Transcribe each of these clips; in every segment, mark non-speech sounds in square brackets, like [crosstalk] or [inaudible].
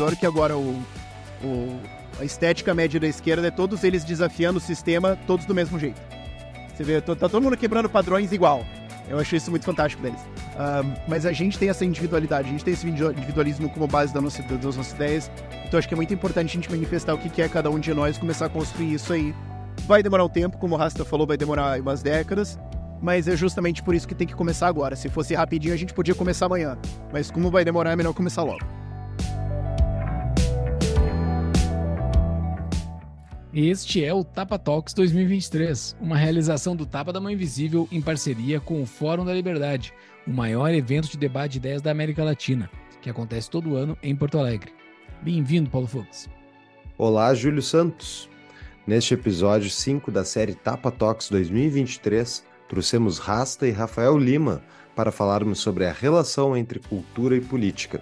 conservador que agora o, o, a estética média da esquerda é todos eles desafiando o sistema, todos do mesmo jeito. Você vê, tá todo mundo quebrando padrões igual. Eu achei isso muito fantástico deles. Mas a gente tem essa individualidade, a gente tem esse individualismo como base da nossa, das nossas ideias. Então acho que é muito importante a gente manifestar o que é cada um de nós, começar a construir isso aí. Vai demorar um tempo, como o Rasta falou, vai demorar umas décadas. Mas é justamente por isso que tem que começar agora. Se fosse rapidinho, a gente podia começar amanhã. Mas como vai demorar, é melhor começar logo. Este é o Tapa Talks 2023, uma realização do Tapa da Mãe Invisível em parceria com o Fórum da Liberdade, o maior evento de debate de ideias da América Latina, que acontece todo ano em Porto Alegre. Bem-vindo, Paulo Fux. Olá, Júlio Santos. Neste episódio 5 da série Tapa Talks 2023, trouxemos Rasta e Rafael Lima para falarmos sobre a relação entre cultura e política.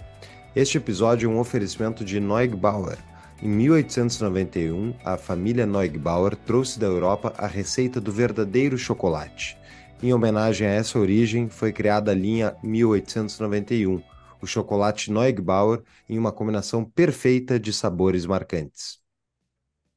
Este episódio é um oferecimento de Neugbauer, em 1891, a família Neugebauer trouxe da Europa a receita do verdadeiro chocolate. Em homenagem a essa origem, foi criada a linha 1891, o chocolate Neugebauer em uma combinação perfeita de sabores marcantes.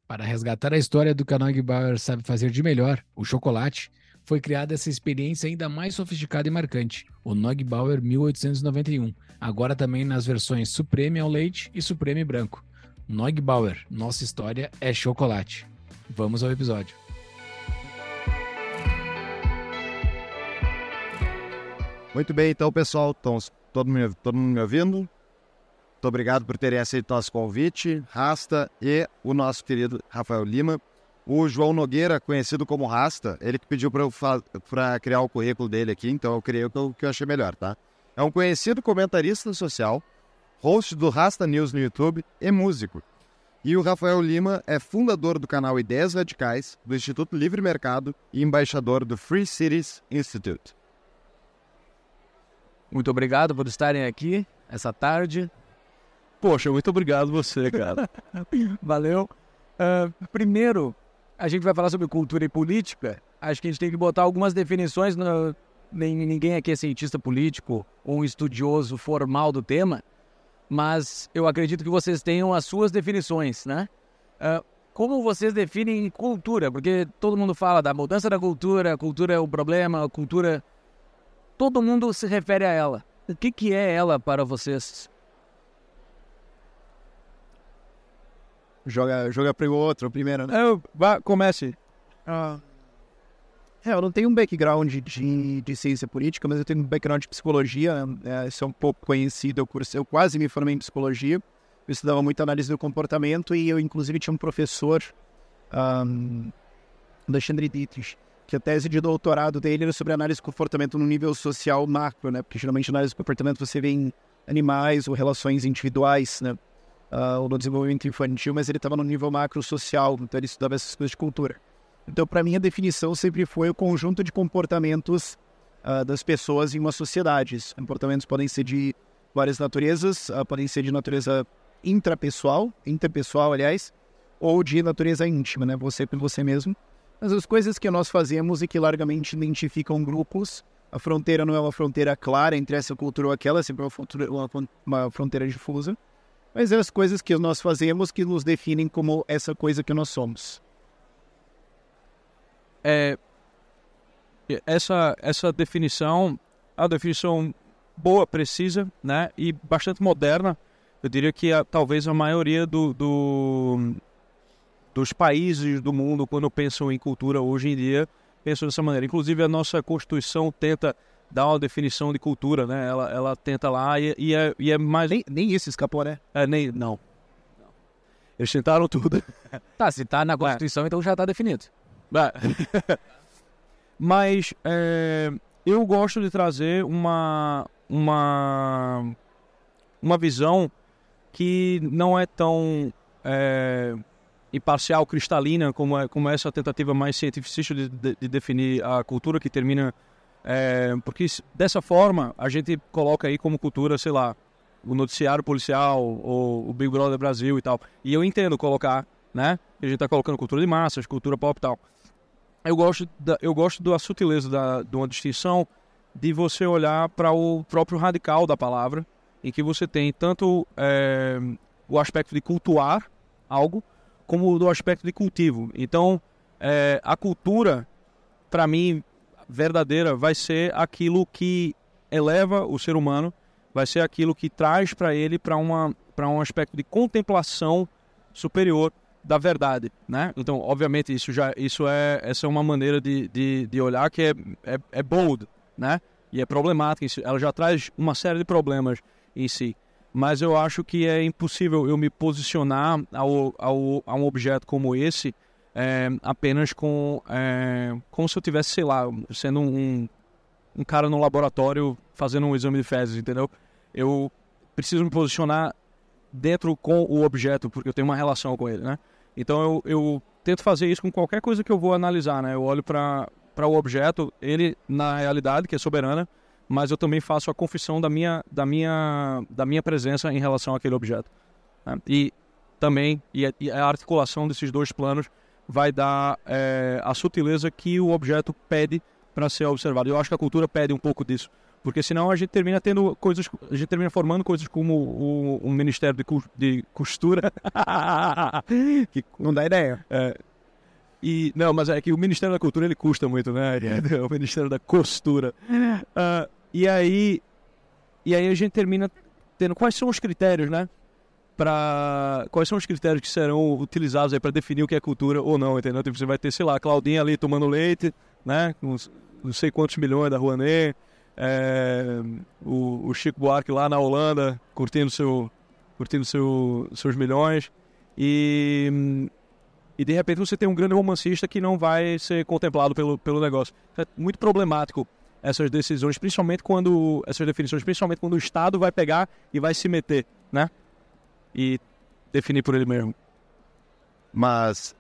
Para resgatar a história do que a Neugebauer sabe fazer de melhor, o chocolate, foi criada essa experiência ainda mais sofisticada e marcante, o Neugebauer 1891, agora também nas versões Supreme ao leite e Supreme branco. Neugbauer, nossa história é chocolate. Vamos ao episódio. Muito bem, então, pessoal, estão todo mundo, todo mundo me ouvindo? Muito obrigado por terem aceito nosso convite, Rasta e o nosso querido Rafael Lima. O João Nogueira, conhecido como Rasta, ele que pediu para criar o currículo dele aqui, então eu criei o que eu, que eu achei melhor, tá? É um conhecido comentarista social, host do Rasta News no YouTube e músico. E o Rafael Lima é fundador do canal Ideias Radicais, do Instituto Livre Mercado e embaixador do Free Cities Institute. Muito obrigado por estarem aqui essa tarde. Poxa, muito obrigado você, cara. [laughs] Valeu. Uh, primeiro, a gente vai falar sobre cultura e política. Acho que a gente tem que botar algumas definições. No... Ninguém aqui é cientista político ou um estudioso formal do tema mas eu acredito que vocês tenham as suas definições, né? Uh, como vocês definem cultura? Porque todo mundo fala da mudança da cultura, a cultura é o problema, a cultura. Todo mundo se refere a ela. O que, que é ela para vocês? Joga, joga para o outro primeiro, né? Eu, vá, comece. Ah. É, eu não tenho um background de, de ciência política, mas eu tenho um background de psicologia. É, isso é um pouco conhecido. Eu, cursei, eu quase me formei em psicologia. Eu estudava muito análise do comportamento e eu, inclusive, tinha um professor, um, Alexandre Dietrich, que a tese de doutorado dele era sobre análise do comportamento no nível social macro, né? Porque geralmente análise do comportamento você vê em animais ou relações individuais, né? Uh, ou no desenvolvimento infantil, mas ele estava no nível macro social, então ele estudava essas coisas de cultura. Então, para mim, a definição sempre foi o conjunto de comportamentos uh, das pessoas em uma sociedade. Esses comportamentos podem ser de várias naturezas, uh, podem ser de natureza intrapessoal, interpessoal, aliás, ou de natureza íntima, né? Você com você mesmo. Mas as coisas que nós fazemos e que largamente identificam grupos, a fronteira não é uma fronteira clara entre essa cultura ou aquela, é sempre uma, uma, uma fronteira difusa. Mas é as coisas que nós fazemos que nos definem como essa coisa que nós somos é, essa, essa definição, a definição boa, precisa, né, e bastante moderna. Eu diria que a, talvez a maioria do, do, dos países do mundo, quando pensam em cultura hoje em dia, pensam dessa maneira. Inclusive a nossa Constituição tenta dar uma definição de cultura, né? Ela, ela tenta lá e, e, é, e é mais... Nem, nem isso escapou, né? É, nem... Não. Eles tentaram tudo. [laughs] Tá, se tá na Constituição, é. então já tá definido. [laughs] Mas é, eu gosto de trazer uma, uma, uma visão que não é tão é, imparcial, cristalina, como, é, como essa tentativa mais cientificista de, de, de definir a cultura que termina. É, porque dessa forma a gente coloca aí como cultura, sei lá, o noticiário policial ou o Big Brother Brasil e tal. E eu entendo colocar, né? A gente tá colocando cultura de massas, cultura pop e tal eu gosto da, eu gosto da sutileza da, de uma distinção de você olhar para o próprio radical da palavra, em que você tem tanto é, o aspecto de cultuar algo, como do aspecto de cultivo. Então, é, a cultura, para mim, verdadeira, vai ser aquilo que eleva o ser humano, vai ser aquilo que traz para ele para um aspecto de contemplação superior da verdade, né? Então, obviamente, isso já isso é essa é uma maneira de, de, de olhar que é, é, é bold, né? E é problemática, ela já traz uma série de problemas em si. Mas eu acho que é impossível eu me posicionar ao, ao, a um objeto como esse é, apenas com é, como se eu tivesse, sei lá, sendo um, um cara no laboratório fazendo um exame de fezes, entendeu? Eu preciso me posicionar dentro com o objeto, porque eu tenho uma relação com ele, né? Então eu, eu tento fazer isso com qualquer coisa que eu vou analisar, né? Eu olho para o objeto, ele na realidade, que é soberana, mas eu também faço a confissão da minha, da minha, da minha presença em relação àquele objeto. Né? E também, e a, e a, articulação desses dois planos vai dar é, a sutileza que o objeto pede para ser observado. Eu acho que a cultura pede um pouco disso. Porque senão a gente termina tendo coisas, a gente termina formando coisas como o, o Ministério de, de Costura. [laughs] que não dá ideia. É, e, não, mas é que o Ministério da Cultura ele custa muito, né? É. [laughs] O Ministério da Costura. Uh, e aí, e aí a gente termina tendo quais são os critérios, né? Pra, quais são os critérios que serão utilizados aí para definir o que é cultura ou não, entendeu? Tipo, você vai ter, sei lá, Claudinha ali tomando leite, né? Com não sei quantos milhões da Rouanet é, o, o, Chico Buarque lá na Holanda, curtindo, seu, curtindo seu, seus milhões. E, e de repente você tem um grande romancista que não vai ser contemplado pelo, pelo negócio. É muito problemático essas decisões, principalmente quando essas definições, principalmente quando o Estado vai pegar e vai se meter, né? E definir por ele mesmo. Mas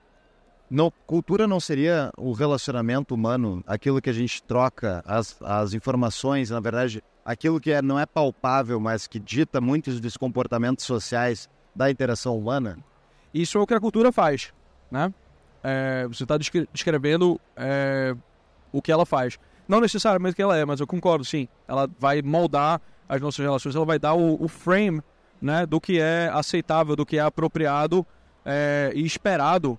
não, cultura não seria o relacionamento humano, aquilo que a gente troca, as, as informações, na verdade, aquilo que é, não é palpável, mas que dita muitos dos comportamentos sociais da interação humana? Isso é o que a cultura faz, né? É, você está descrevendo é, o que ela faz. Não necessariamente o que ela é, mas eu concordo, sim. Ela vai moldar as nossas relações, ela vai dar o, o frame né, do que é aceitável, do que é apropriado é, e esperado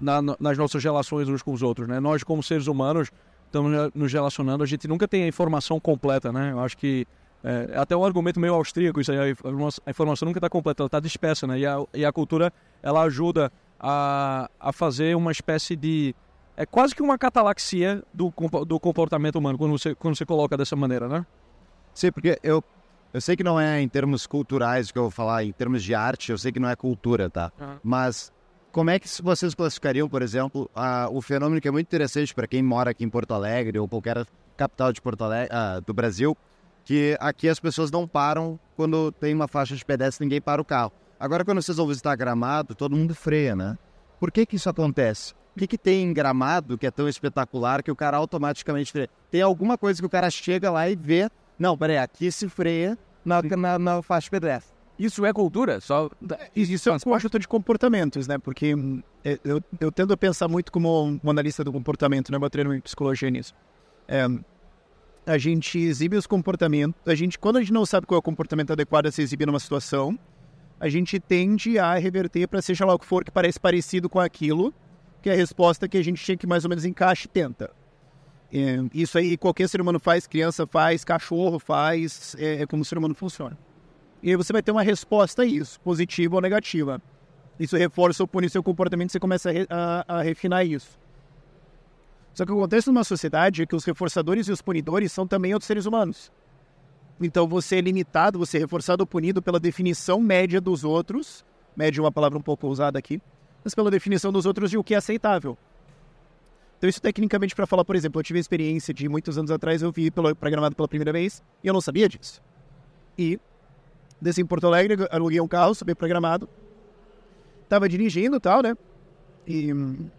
na, nas nossas relações uns com os outros, né? Nós, como seres humanos, estamos nos relacionando, a gente nunca tem a informação completa, né? Eu acho que é, é até um argumento meio austríaco isso aí, a informação nunca está completa, ela está dispersa, né? E a, e a cultura, ela ajuda a, a fazer uma espécie de... É quase que uma catalaxia do, do comportamento humano, quando você, quando você coloca dessa maneira, né? Sim, porque eu, eu sei que não é em termos culturais que eu vou falar, em termos de arte, eu sei que não é cultura, tá? Uhum. Mas como é que vocês classificariam, por exemplo, a, o fenômeno que é muito interessante para quem mora aqui em Porto Alegre ou qualquer capital de Porto Alegre, uh, do Brasil, que aqui as pessoas não param quando tem uma faixa de pedestre, ninguém para o carro. Agora, quando vocês vão visitar Gramado, todo mundo freia, né? Por que que isso acontece? O que, que tem em Gramado que é tão espetacular que o cara automaticamente freia? Tem alguma coisa que o cara chega lá e vê, não, peraí, aqui se freia na, na, na faixa de pedestre. Isso é cultura? Só... Isso é um conjunto de comportamentos, né? Porque hum, é, eu, eu tendo a pensar muito como um analista do comportamento, né? Eu treino em psicologia nisso. É, a gente exibe os comportamentos, a gente, quando a gente não sabe qual é o comportamento adequado a se exibir numa situação, a gente tende a reverter para seja lá o que for que parece parecido com aquilo, que é a resposta que a gente tinha que mais ou menos encaixe e tenta. É, isso aí qualquer ser humano faz, criança faz, cachorro faz, é, é como o ser humano funciona. E aí você vai ter uma resposta a isso, positiva ou negativa. Isso reforça ou pune seu comportamento, você começa a, re, a, a refinar isso. Só que o contexto de uma sociedade é que os reforçadores e os punidores são também outros seres humanos. Então você é limitado, você é reforçado ou punido pela definição média dos outros, média é uma palavra um pouco ousada aqui, mas pela definição dos outros de o que é aceitável. Então isso tecnicamente para falar, por exemplo, eu tive a experiência de muitos anos atrás, eu vi pelo, programado pela primeira vez e eu não sabia disso. E desci em Porto Alegre, aluguei um carro, super programado. Tava dirigindo e tal, né? E hum,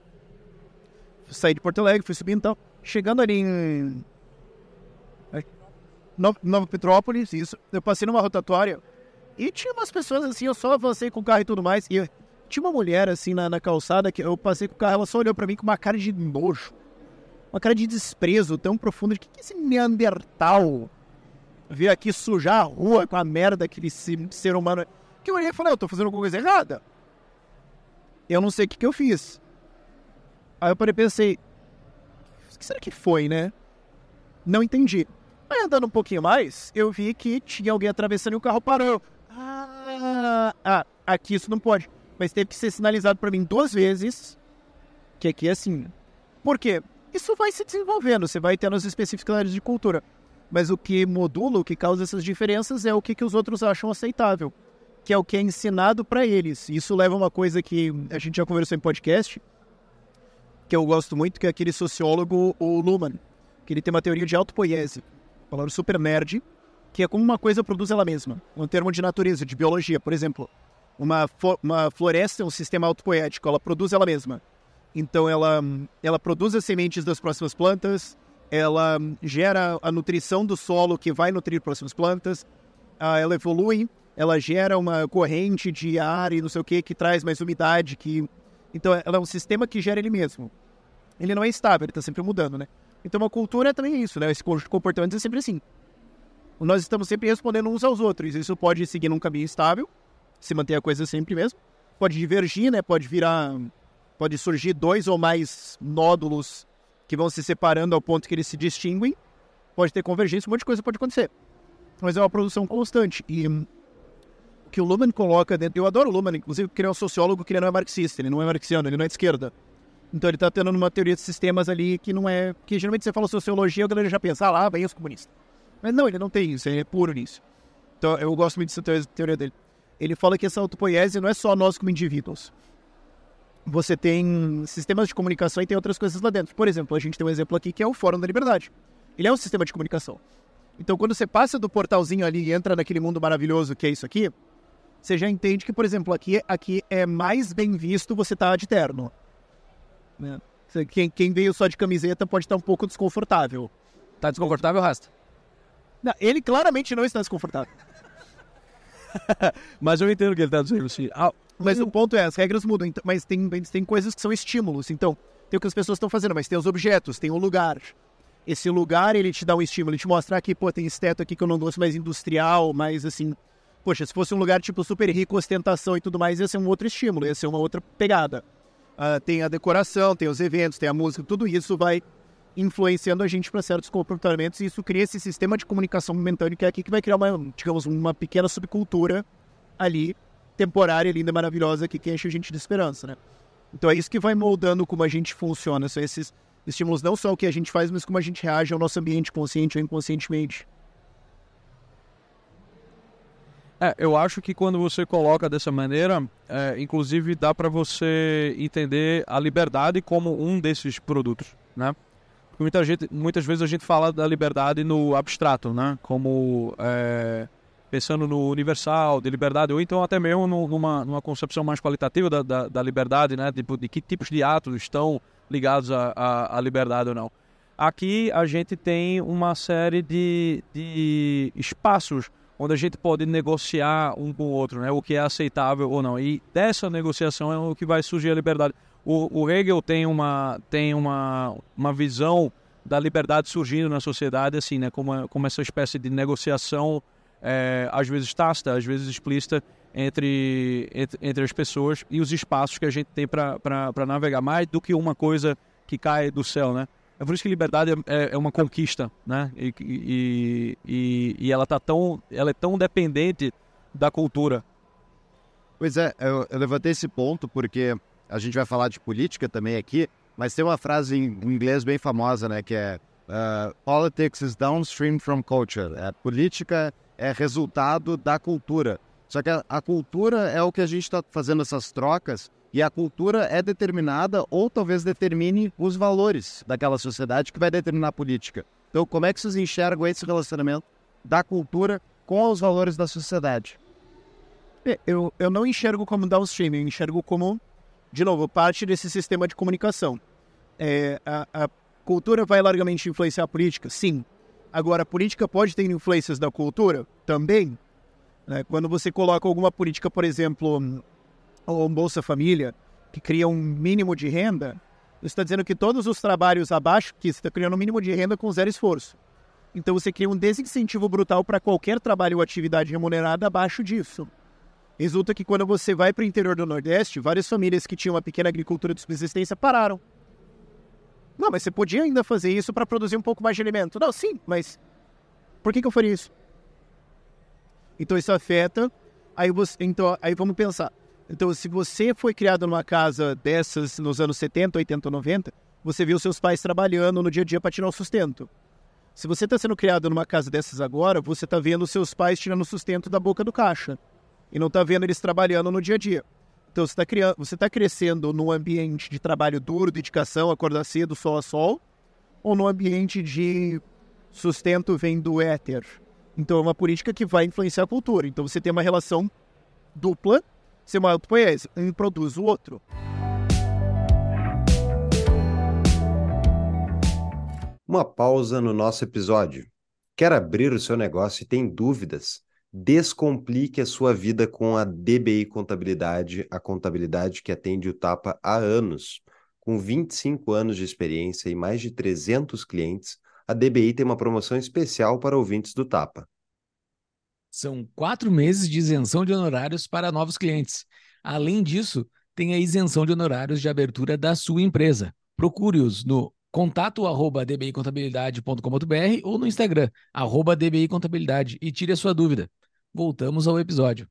saí de Porto Alegre, fui subindo e tal. Chegando ali em Nova, Nova Petrópolis, isso. Eu passei numa rotatória e tinha umas pessoas assim, eu só avancei com o carro e tudo mais. E tinha uma mulher assim na, na calçada que eu passei com o carro, ela só olhou para mim com uma cara de nojo. Uma cara de desprezo tão profundo. O que, que é esse Neandertal? Veio aqui sujar a rua com a merda que esse ser humano. que eu olhei e falei, eu tô fazendo alguma coisa errada. Eu não sei o que, que eu fiz. Aí eu parei e pensei, o que será que foi, né? Não entendi. Aí andando um pouquinho mais, eu vi que tinha alguém atravessando e o carro parou. Ah, ah, aqui isso não pode. Mas teve que ser sinalizado para mim duas vezes que aqui é assim. Por quê? Isso vai se desenvolvendo, você vai tendo as especificidades de cultura. Mas o que modula, o que causa essas diferenças é o que, que os outros acham aceitável, que é o que é ensinado para eles. Isso leva a uma coisa que a gente já conversou em podcast, que eu gosto muito, que é aquele sociólogo, o Luhmann, que ele tem uma teoria de autopoiese, palavra super nerd, que é como uma coisa produz ela mesma. Um termo de natureza, de biologia, por exemplo. Uma, uma floresta é um sistema autopoético, ela produz ela mesma. Então ela, ela produz as sementes das próximas plantas, ela gera a nutrição do solo que vai nutrir próximas plantas, uh, ela evolui, ela gera uma corrente de ar e não sei o que que traz mais umidade, que então ela é um sistema que gera ele mesmo. Ele não é estável, ele está sempre mudando, né? Então uma cultura é também isso, né? Esse conjunto de comportamentos é sempre assim. Nós estamos sempre respondendo uns aos outros. Isso pode seguir num caminho estável, se manter a coisa sempre mesmo. Pode divergir, né? Pode virar pode surgir dois ou mais nódulos que vão se separando ao ponto que eles se distinguem. Pode ter convergência, um monte de coisa pode acontecer. Mas é uma produção constante. E o que o Luhmann coloca dentro. Eu adoro o Luhmann, inclusive, porque ele é um sociólogo que ele não é marxista, ele não é marxiano, ele não é de esquerda. Então ele está tendo uma teoria de sistemas ali que não é. Que geralmente você fala sociologia, a galera já pensa, ah lá, vem os comunistas. Mas não, ele não tem isso, ele é puro nisso. Então eu gosto muito dessa teoria dele. Ele fala que essa autopoiese não é só nós como indivíduos você tem sistemas de comunicação e tem outras coisas lá dentro. Por exemplo, a gente tem um exemplo aqui que é o Fórum da Liberdade. Ele é um sistema de comunicação. Então, quando você passa do portalzinho ali e entra naquele mundo maravilhoso que é isso aqui, você já entende que, por exemplo, aqui, aqui é mais bem visto você estar tá de terno. Né? Quem, quem, veio só de camiseta pode estar um pouco desconfortável. Tá desconfortável, Rasta? Não, ele claramente não está desconfortável. [laughs] Mas eu entendo que ele está dizendo. Assim, mas o ponto é, as regras mudam, então, mas tem, tem coisas que são estímulos. Então, tem o que as pessoas estão fazendo, mas tem os objetos, tem o lugar. Esse lugar, ele te dá um estímulo, ele te mostra aqui, pô, tem esse teto aqui que eu não gosto mais industrial, mais assim... Poxa, se fosse um lugar tipo super rico, ostentação e tudo mais, ia ser um outro estímulo, ia ser uma outra pegada. Uh, tem a decoração, tem os eventos, tem a música, tudo isso vai influenciando a gente para certos comportamentos e isso cria esse sistema de comunicação momentâneo que é aqui que vai criar uma, digamos, uma pequena subcultura ali temporária, linda, maravilhosa que, que enche a gente de esperança, né? Então é isso que vai moldando como a gente funciona. São esses estímulos não só o que a gente faz, mas como a gente reage ao nosso ambiente, consciente ou inconscientemente. É, eu acho que quando você coloca dessa maneira, é, inclusive dá para você entender a liberdade como um desses produtos, né? Porque muita gente, muitas vezes a gente fala da liberdade no abstrato, né? Como é, pensando no universal, de liberdade, ou então até mesmo numa, numa concepção mais qualitativa da, da, da liberdade, né? Tipo, de que tipos de atos estão ligados à, à, liberdade ou não. Aqui a gente tem uma série de, de espaços onde a gente pode negociar um com o outro, né? O que é aceitável ou não. E dessa negociação é o que vai surgir a liberdade. O, o Hegel tem uma, tem uma, uma visão da liberdade surgindo na sociedade, assim, né? Como, como essa espécie de negociação é, às vezes tácita, às vezes explícita, entre, entre, entre, as pessoas e os espaços que a gente tem para navegar, mais do que uma coisa que cai do céu, né? É por isso que liberdade é, é uma conquista, né? E, e, e, e, ela, tá tão, ela é tão dependente da cultura. Pois é, eu, eu levantei esse ponto porque a gente vai falar de política também aqui, mas tem uma frase em inglês bem famosa, né? Que é uh, Politics is downstream from culture. É, política é resultado da cultura. Só que a, a cultura é o que a gente está fazendo essas trocas e a cultura é determinada ou talvez determine os valores daquela sociedade que vai determinar a política. Então, como é que vocês enxergam esse relacionamento da cultura com os valores da sociedade? É, eu, eu não enxergo como downstream, eu enxergo como, de novo, parte desse sistema de comunicação. É, a, a cultura vai largamente influenciar a política? Sim. Agora, a política pode ter influências da cultura? Também. Né? Quando você coloca alguma política, por exemplo, ou um Bolsa Família, que cria um mínimo de renda, você está dizendo que todos os trabalhos abaixo, que você está criando um mínimo de renda com zero esforço. Então você cria um desincentivo brutal para qualquer trabalho ou atividade remunerada abaixo disso. Resulta que quando você vai para o interior do Nordeste, várias famílias que tinham uma pequena agricultura de subsistência pararam. Não, mas você podia ainda fazer isso para produzir um pouco mais de alimento. Não, sim, mas por que, que eu faria isso? Então isso afeta. Aí, você, então, aí vamos pensar. Então, se você foi criado numa casa dessas nos anos 70, 80, 90, você viu seus pais trabalhando no dia a dia para tirar o sustento. Se você está sendo criado numa casa dessas agora, você está vendo seus pais tirando sustento da boca do caixa e não está vendo eles trabalhando no dia a dia. Então você está você está crescendo num ambiente de trabalho duro, dedicação, acordar cedo, sol a sol, ou num ambiente de sustento vem do éter. Então é uma política que vai influenciar a cultura. Então você tem uma relação dupla ser uma poesia, um produz o outro. Uma pausa no nosso episódio. Quer abrir o seu negócio e tem dúvidas? Descomplique a sua vida com a DBI Contabilidade, a contabilidade que atende o Tapa há anos. Com 25 anos de experiência e mais de 300 clientes, a DBI tem uma promoção especial para ouvintes do Tapa. São quatro meses de isenção de honorários para novos clientes. Além disso, tem a isenção de honorários de abertura da sua empresa. Procure-os no contato arroba dbicontabilidade.com.br ou no Instagram, arroba dbicontabilidade e tire a sua dúvida. Voltamos ao episódio.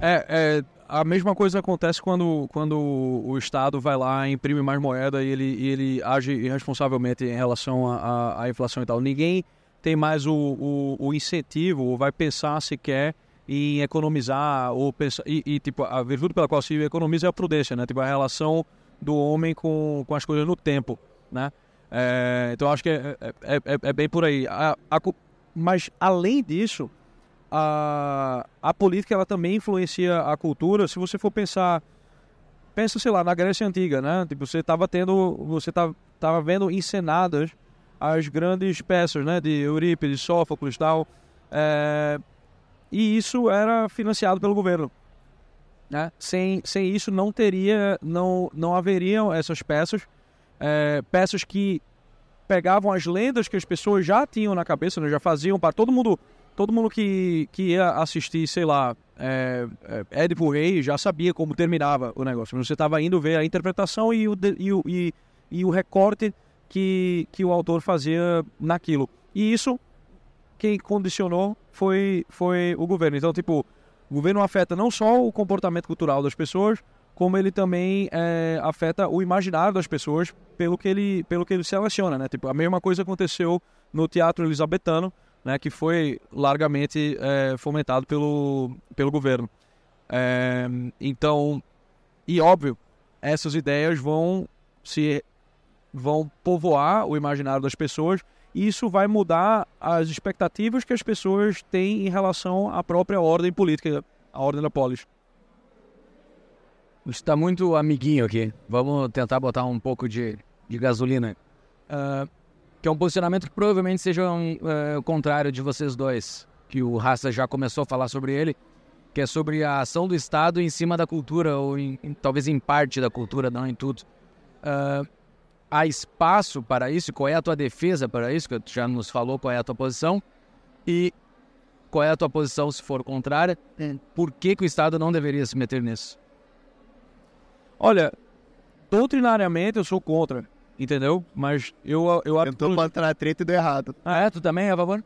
É, é, a mesma coisa acontece quando, quando o Estado vai lá, imprime mais moeda e ele, e ele age irresponsavelmente em relação à inflação e tal. Ninguém tem mais o, o, o, incentivo ou vai pensar sequer em economizar ou pensar, e, e, tipo, a virtude pela qual se economiza é a prudência, né? Tipo, a relação do homem com, com as coisas no tempo, né? É, então, acho que é, é, é, é bem por aí. A, a, mas, além disso, a, a política ela também influencia a cultura. Se você for pensar, pensa, sei lá, na Grécia Antiga, né? Tipo, você estava tendo, você tava, tava vendo encenadas as grandes peças, né? De Eurípides, Sófocles tal. É, e isso era financiado pelo governo. Né? Sem, sem isso não teria, não, não haveriam essas peças, é, peças que pegavam as lendas que as pessoas já tinham na cabeça, né? já faziam para todo mundo todo mundo que, que ia assistir, sei lá, é, é, Édipo Rei já sabia como terminava o negócio. Você estava indo ver a interpretação e o, e o, e, e o recorte que, que o autor fazia naquilo. E isso, quem condicionou foi, foi o governo. Então, tipo, o governo afeta não só o comportamento cultural das pessoas, como ele também é, afeta o imaginário das pessoas pelo que ele, pelo que ele seleciona, né? Tipo, a mesma coisa aconteceu no teatro elisabetano, né, que foi largamente é, fomentado pelo, pelo governo. É, então, e óbvio, essas ideias vão se vão povoar o imaginário das pessoas e isso vai mudar as expectativas que as pessoas têm em relação à própria ordem política, a ordem da polis. Está muito amiguinho aqui. Vamos tentar botar um pouco de, de gasolina. Uh, que é um posicionamento que provavelmente seja um, é, o contrário de vocês dois, que o Rasta já começou a falar sobre ele, que é sobre a ação do Estado em cima da cultura, ou em, em, talvez em parte da cultura, não em tudo. Uh, há espaço para isso? Qual é a tua defesa para isso? Que tu já nos falou qual é a tua posição. E qual é a tua posição se for contrária? É. Por que, que o Estado não deveria se meter nisso? Olha, doutrinariamente eu sou contra. Entendeu? Mas eu, eu acho. Tentou plantar a treta e deu errado. Ah, é? Tu também, a favor?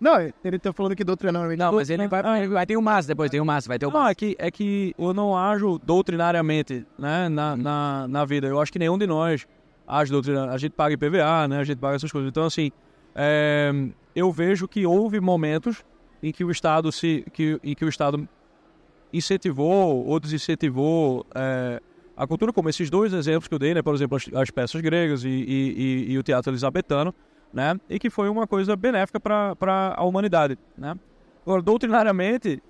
Não, ele tá falando que doutrinariamente. Não, mas ele vai, ah, vai ter o um massa depois, tem o um massa, vai ter o um Não, é que, é que eu não ajo doutrinariamente, né, na, na, na vida. Eu acho que nenhum de nós age doutrinariamente. A gente paga IPVA, né, a gente paga essas coisas. Então, assim, é, eu vejo que houve momentos em que o Estado se, que, em que o Estado incentivou ou desincentivou é, a cultura, como esses dois exemplos que eu dei, né, por exemplo, as, as peças gregas e, e, e, e, o teatro elisabetano, né, e que foi uma coisa benéfica para a humanidade. Né. Agora, doutrinariamente,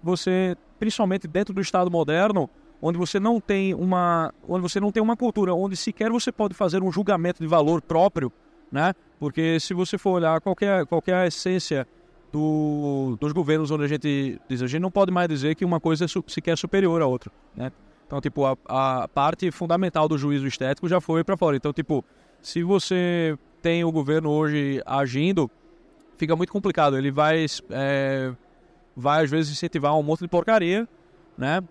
você, principalmente dentro do Estado moderno, onde você não tem uma, onde você não tem uma cultura, onde sequer você pode fazer um julgamento de valor próprio, né, porque se você for olhar qualquer, qualquer essência do, dos governos onde a gente diz, a gente não pode mais dizer que uma coisa é sequer superior à outra, né. Então, tipo, a, a parte fundamental do juízo estético já foi para fora. Então, tipo, se você tem o governo hoje agindo fica muito complicado. Ele vai, é, vai às vezes incentivar um monte de porcaria, né?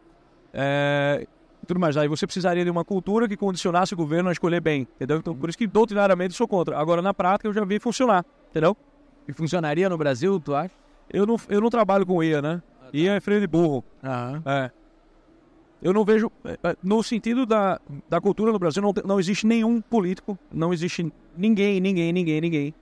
É, tudo mais. Aí você precisaria de uma cultura que condicionasse o governo a escolher bem, entendeu? Então, por isso que doutrinariamente sou contra. Agora, na prática, eu já vi funcionar, entendeu? E funcionaria no Brasil, tu acha? Eu não, eu não trabalho com IA, né? IA é freio de burro. Aham. É. Eu não vejo. é, é, No sentido da, da cultura no Brasil, não, não existe nenhum político, não existe ninguém, ninguém, ninguém, ninguém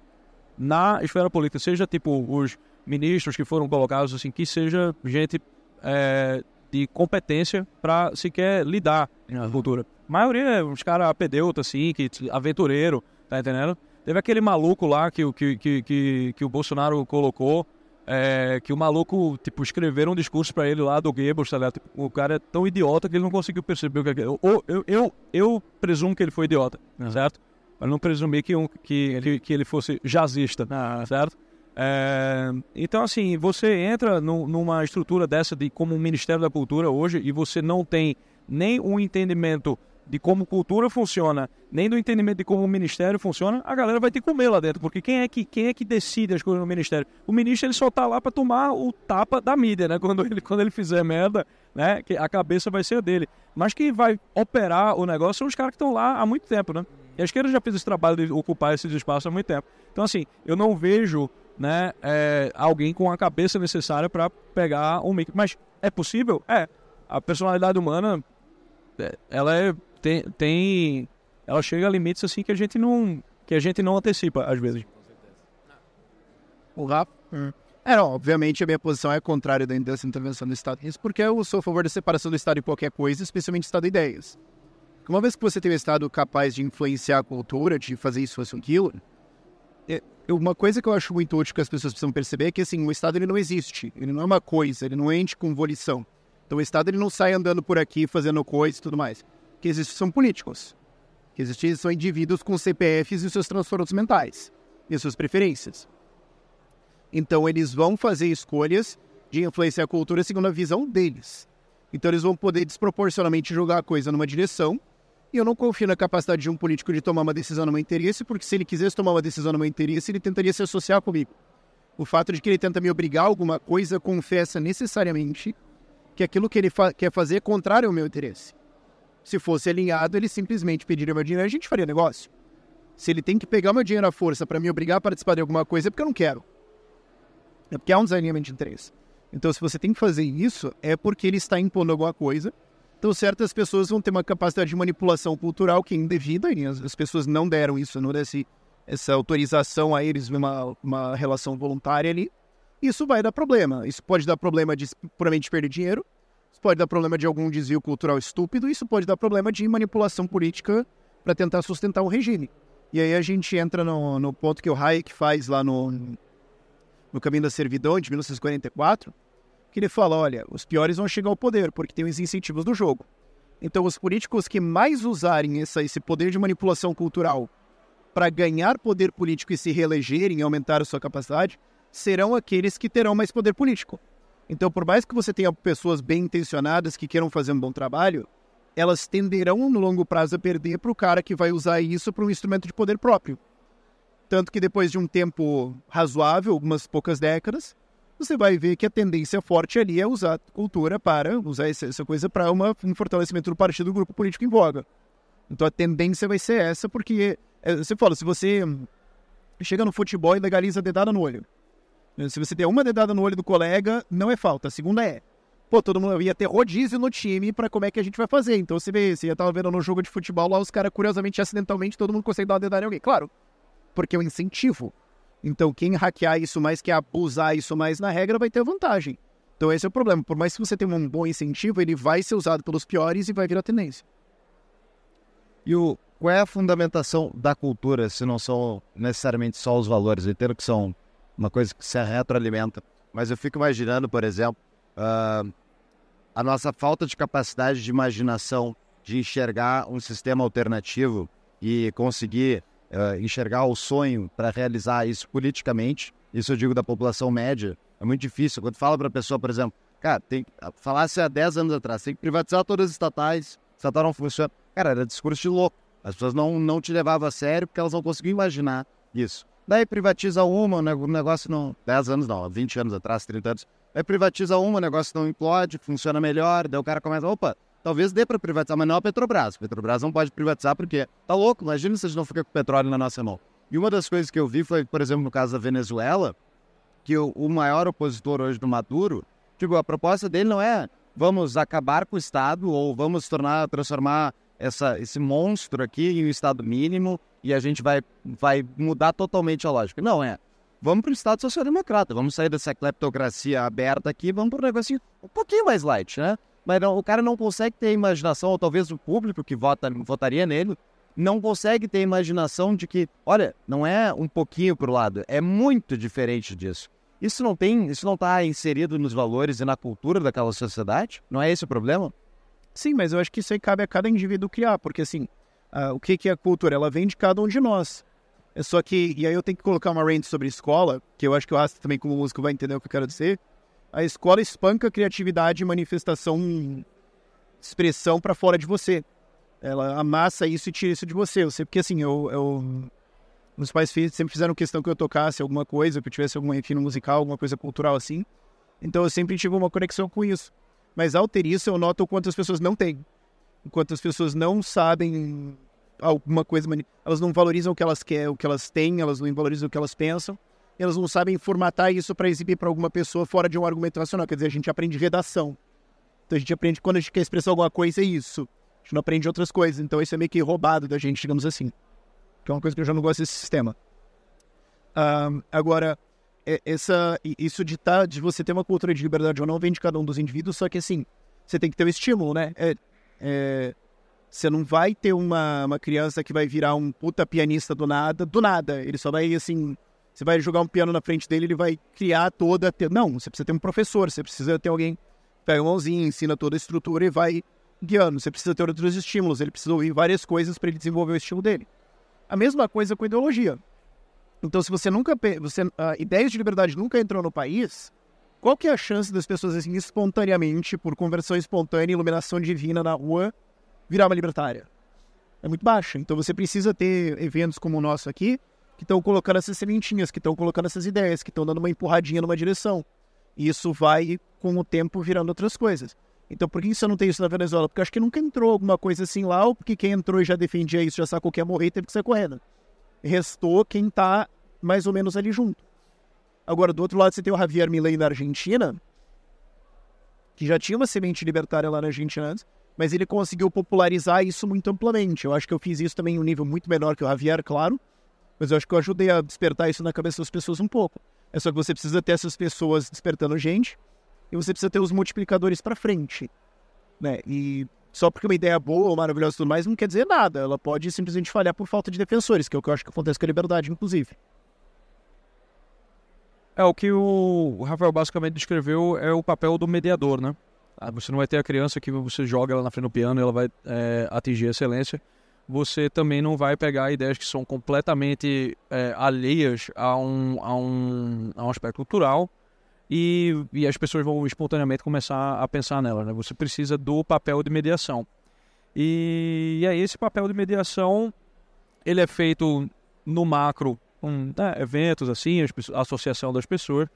na esfera política, seja tipo os ministros que foram colocados, assim, que seja gente é, de competência para sequer lidar com a cultura. A maioria é uns caras apedeuta, assim, que, aventureiro, tá entendendo? Teve aquele maluco lá que, que, que, que, que o Bolsonaro colocou. É, que o maluco, tipo, escreveram um discurso pra ele lá do Goebbels, tá ligado? Tipo, o cara é tão idiota que ele não conseguiu perceber o que é. Ou eu, eu, eu presumo que ele foi idiota, certo? Mas não presumi que, um, que, que, que ele fosse jazzista, certo? É, então, assim, você entra nu- numa estrutura dessa de como um Ministério da Cultura hoje e você não tem nem um entendimento de como cultura funciona, nem do entendimento de como o ministério funciona, a galera vai te comer lá dentro, porque quem é que, quem é que decide as coisas no ministério? O ministro ele só tá lá para tomar o tapa da mídia, né? [laughs] Quando ele, quando ele fizer merda, né? Que a cabeça vai ser a dele. Mas quem vai operar o negócio são os caras que estão lá há muito tempo, né? E a esquerda já fez esse trabalho de ocupar esses espaços há muito tempo. Então, assim, eu não vejo né, é, alguém com a cabeça necessária para pegar um mic. Mas é possível? É. A personalidade humana, é, ela é, tem, tem, ela chega a limites assim que a gente não, que a gente não antecipa às vezes. O Rafa? É, não, obviamente a minha posição é contrária da- dessa intervenção do Estado. Isso porque eu sou a favor da separação do Estado em qualquer coisa, especialmente Estado de ideias. Uma vez que você tem um Estado capaz de influenciar a cultura, de fazer isso, fazer aquilo, é- uma coisa que eu acho muito útil que as pessoas precisam perceber é que assim, o Estado ele não existe, ele não é uma coisa, ele não é ente com volição. Então o Estado ele não sai andando por aqui fazendo coisas e tudo mais. Que existe são políticos. Que existe são indivíduos com CPFs e seus transtornos mentais e as suas preferências. Então eles vão fazer escolhas de influenciar a cultura segundo a visão deles. Então eles vão poder desproporcionalmente jogar a coisa numa direção. E eu não confio na capacidade de um político de tomar uma decisão no meu interesse, porque se ele quisesse tomar uma decisão no meu interesse, ele tentaria se associar comigo. O fato de que ele tenta me obrigar a alguma coisa confessa necessariamente que aquilo que ele fa quer fazer é contrário ao meu interesse. Se fosse alinhado, ele simplesmente pediria meu dinheiro e a gente faria negócio. Se ele tem que pegar meu dinheiro à força para me obrigar a participar de alguma coisa, é porque eu não quero. É porque há um desalinhamento de interesse. Então, se você tem que fazer isso, é porque ele está impondo alguma coisa. Então, certas pessoas vão ter uma capacidade de manipulação cultural que é indevida, e as, as pessoas não deram isso, não deram essa autorização a eles, uma, uma relação voluntária ali. Isso vai dar problema. Isso pode dar problema de puramente perder dinheiro, isso pode dar problema de algum desvio cultural estúpido, isso pode dar problema de manipulação política para tentar sustentar o regime. E aí a gente entra no, no ponto que o Hayek faz lá no, no Caminho da Servidão, de 1944, que ele fala, olha, os piores vão chegar ao poder, porque tem os incentivos do jogo. Então, os políticos que mais usarem essa, esse poder de manipulação cultural para ganhar poder político e se reelegerem e aumentar a sua capacidade, serão aqueles que terão mais poder político. Então, por mais que você tenha pessoas bem intencionadas que queiram fazer um bom trabalho, elas tenderão no longo prazo a perder para o cara que vai usar isso para um instrumento de poder próprio. Tanto que depois de um tempo razoável, algumas poucas décadas, você vai ver que a tendência forte ali é usar cultura para, usar essa, coisa para um fortalecimento do partido do grupo político em voga. Então a tendência vai ser essa, porque é, você fala, se você chega no futebol e legaliza a dedada no olho. Se você der uma dedada no olho do colega, não é falta, a segunda é. Pô, todo mundo ia ter rodízio no time para como é que a gente vai fazer. Então você vê, você já tava vendo no jogo de futebol lá, os caras, curiosamente, acidentalmente, todo mundo consegue dar uma dedada em alguém. Claro, porque é um incentivo. Então, quem hackear isso mais, quem abusar isso mais na regra, vai ter vantagem. Então, esse é o problema. Por mais que você tenha um bom incentivo, ele vai ser usado pelos piores e vai virar tendência. E o, qual é a fundamentação da cultura, se não são necessariamente só os valores? Entendo que são uma coisa que se retroalimenta. Mas eu fico imaginando, por exemplo, ah, a nossa falta de capacidade de imaginação, de enxergar um sistema alternativo e conseguir ah, enxergar o sonho para realizar isso politicamente. Isso eu digo da população média. É muito difícil. Quando fala para a pessoa, por exemplo, cara, tem, falasse há 10 anos atrás, tem que privatizar todas as estatais, estatal não funciona. Cara, era discurso de louco. As pessoas não, não te levavam a sério porque elas não conseguiam imaginar isso. Daí privatiza uma, o negócio não. 10 anos não, 20 anos atrás, 30 anos. Aí privatiza uma, o negócio não implode, funciona melhor, daí o cara começa, opa, talvez dê para privatizar, mas não a Petrobras. Petrobras não pode privatizar porque tá louco, imagina se a gente não fica com petróleo na nossa mão. E uma das coisas que eu vi foi, por exemplo, no caso da Venezuela, que o, o maior opositor hoje do Maduro, tipo, a proposta dele não é vamos acabar com o Estado ou vamos tornar, transformar essa, esse monstro aqui em um Estado mínimo e a gente vai, vai mudar totalmente a lógica. Não, é. Vamos para o Estado social-democrata, vamos sair dessa cleptocracia aberta aqui, vamos para um negocinho um pouquinho mais light, né? Mas não, o cara não consegue ter imaginação, ou talvez o público que vota, votaria nele, não consegue ter imaginação de que, olha, não é um pouquinho para o lado, é muito diferente disso. Isso não tem, isso não está inserido nos valores e na cultura daquela sociedade? Não é esse o problema? Sim, mas eu acho que isso aí cabe a cada indivíduo criar, porque assim, o que, que é a cultura? Ela vem de cada um de nós. É só que, e aí eu tenho que colocar uma range sobre escola, que eu acho que o Rasta também, como músico, vai entender o que eu quero dizer. A escola espanca a criatividade, manifestação, expressão para fora de você. Ela amassa isso e tira isso de você. Eu sei, porque assim, eu, eu meus pais sempre fizeram questão que eu tocasse alguma coisa, que eu tivesse algum refino musical, alguma coisa cultural assim. Então eu sempre tive uma conexão com isso. Mas ao ter isso, eu noto o quanto as pessoas não têm. Enquanto as pessoas não sabem alguma coisa, elas não valorizam o que elas querem, o que elas têm, elas não valorizam o que elas pensam, elas não sabem formatar isso para exibir para alguma pessoa fora de um argumento racional. Quer dizer, a gente aprende redação. Então a gente aprende quando a gente quer expressar alguma coisa, é isso. A gente não aprende outras coisas. Então isso é meio que roubado da gente, digamos assim que é uma coisa que eu já não gosto desse sistema. Um, agora, essa, isso de, tá, de você ter uma cultura de liberdade ou não vem de cada um dos indivíduos, só que assim, você tem que ter o um estímulo, né? É, é, você não vai ter uma, uma criança que vai virar um puta pianista do nada, do nada. Ele só vai, assim, você vai jogar um piano na frente dele, ele vai criar toda. Não, você precisa ter um professor, você precisa ter alguém que pega a mãozinha, ensina toda a estrutura e vai guiando. Você precisa ter outros estímulos, ele precisa ouvir várias coisas para ele desenvolver o estilo dele. A mesma coisa com ideologia. Então, se você nunca. Você, uh, ideias de liberdade nunca entrou no país, qual que é a chance das pessoas, assim, espontaneamente, por conversão espontânea, iluminação divina na rua, virar uma libertária? É muito baixa. Então, você precisa ter eventos como o nosso aqui, que estão colocando essas sementinhas, que estão colocando essas ideias, que estão dando uma empurradinha numa direção. E isso vai, com o tempo, virando outras coisas. Então, por que você não tem isso na Venezuela? Porque acho que nunca entrou alguma coisa assim lá, ou porque quem entrou e já defendia isso, já sacou que ia morrer, teve que sair correndo. Restou quem tá mais ou menos ali junto. Agora, do outro lado, você tem o Javier Milei da Argentina, que já tinha uma semente libertária lá na Argentina antes, mas ele conseguiu popularizar isso muito amplamente. Eu acho que eu fiz isso também em um nível muito menor que o Javier, claro, mas eu acho que eu ajudei a despertar isso na cabeça das pessoas um pouco. É só que você precisa ter essas pessoas despertando gente, e você precisa ter os multiplicadores para frente, né? E só porque uma ideia boa ou maravilhosa e tudo mais não quer dizer nada. Ela pode simplesmente falhar por falta de defensores, que é o que eu acho que acontece com a liberdade, inclusive. É, o que o Rafael basicamente descreveu é o papel do mediador, né? Ah, você não vai ter a criança que você joga ela na frente do piano ela vai é, atingir a excelência. Você também não vai pegar ideias que são completamente é, alheias a um, a, um, a um aspecto cultural e, e as pessoas vão espontaneamente começar a pensar nela. Né? Você precisa do papel de mediação. E, e aí esse papel de mediação ele é feito no macro com né, eventos assim, a associação das pessoas.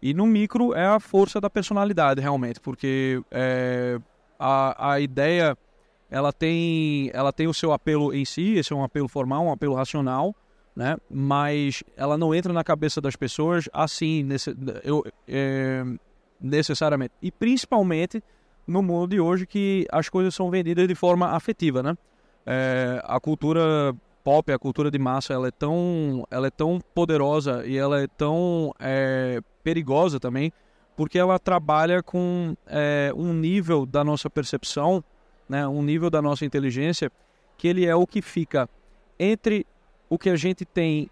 E no micro é a força da personalidade realmente, porque é, a, a ideia ela tem, ela tem o seu apelo em si, esse é um apelo formal, um apelo racional, né? Mas ela não entra na cabeça das pessoas assim, nesse, eu, é, necessariamente. E principalmente no mundo de hoje que as coisas são vendidas de forma afetiva, né? É, a cultura pop, a cultura de massa, ela é tão, ela é tão poderosa e ela é tão é, perigosa também, porque ela trabalha com é, um nível da nossa percepção, né? Um nível da nossa inteligência que ele é o que fica entre o que a gente tem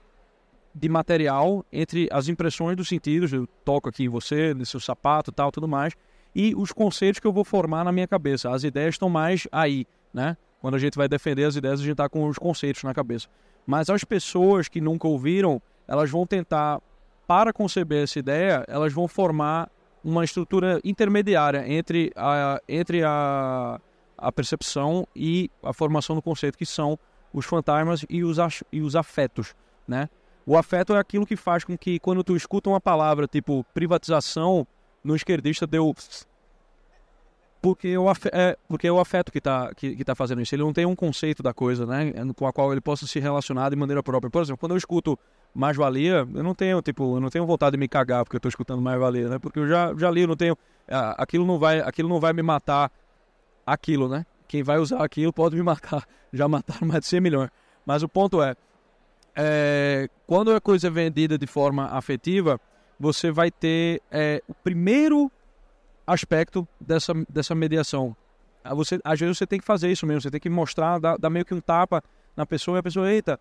de material entre as impressões dos sentidos, eu toco aqui em você, no seu sapato tal, tudo mais, e os conceitos que eu vou formar na minha cabeça. As ideias estão mais aí, né? Quando a gente vai defender as ideias, a gente está com os conceitos na cabeça. Mas as pessoas que nunca ouviram, elas vão tentar, para conceber essa ideia, elas vão formar uma estrutura intermediária entre a, entre a, a percepção e a formação do conceito, que são os fantasmas e os, e os afetos, né? O afeto é aquilo que faz com que, quando tu escuta uma palavra tipo privatização, no esquerdista deu. Porque o, afeto, é, porque é o afeto que está que, que tá fazendo isso. Ele não tem um conceito da coisa, né? Com a qual ele possa se relacionar de maneira própria. Por exemplo, quando eu escuto mais-valia, eu não tenho, tipo, eu não tenho vontade de me cagar porque eu estou escutando mais-valia, né? Porque eu já, já li, eu não tenho. aquilo, não vai, aquilo não vai me matar aquilo, né? Quem vai usar aquilo pode me matar. [laughs] Já mataram mais de 100 milhões. Mas o ponto é, é quando a coisa é vendida de forma afetiva, você vai ter é, o primeiro aspecto dessa, dessa mediação. Ah, você, às vezes você tem que fazer isso mesmo, você tem que mostrar, dar, dar meio que um tapa na pessoa e a pessoa, eita.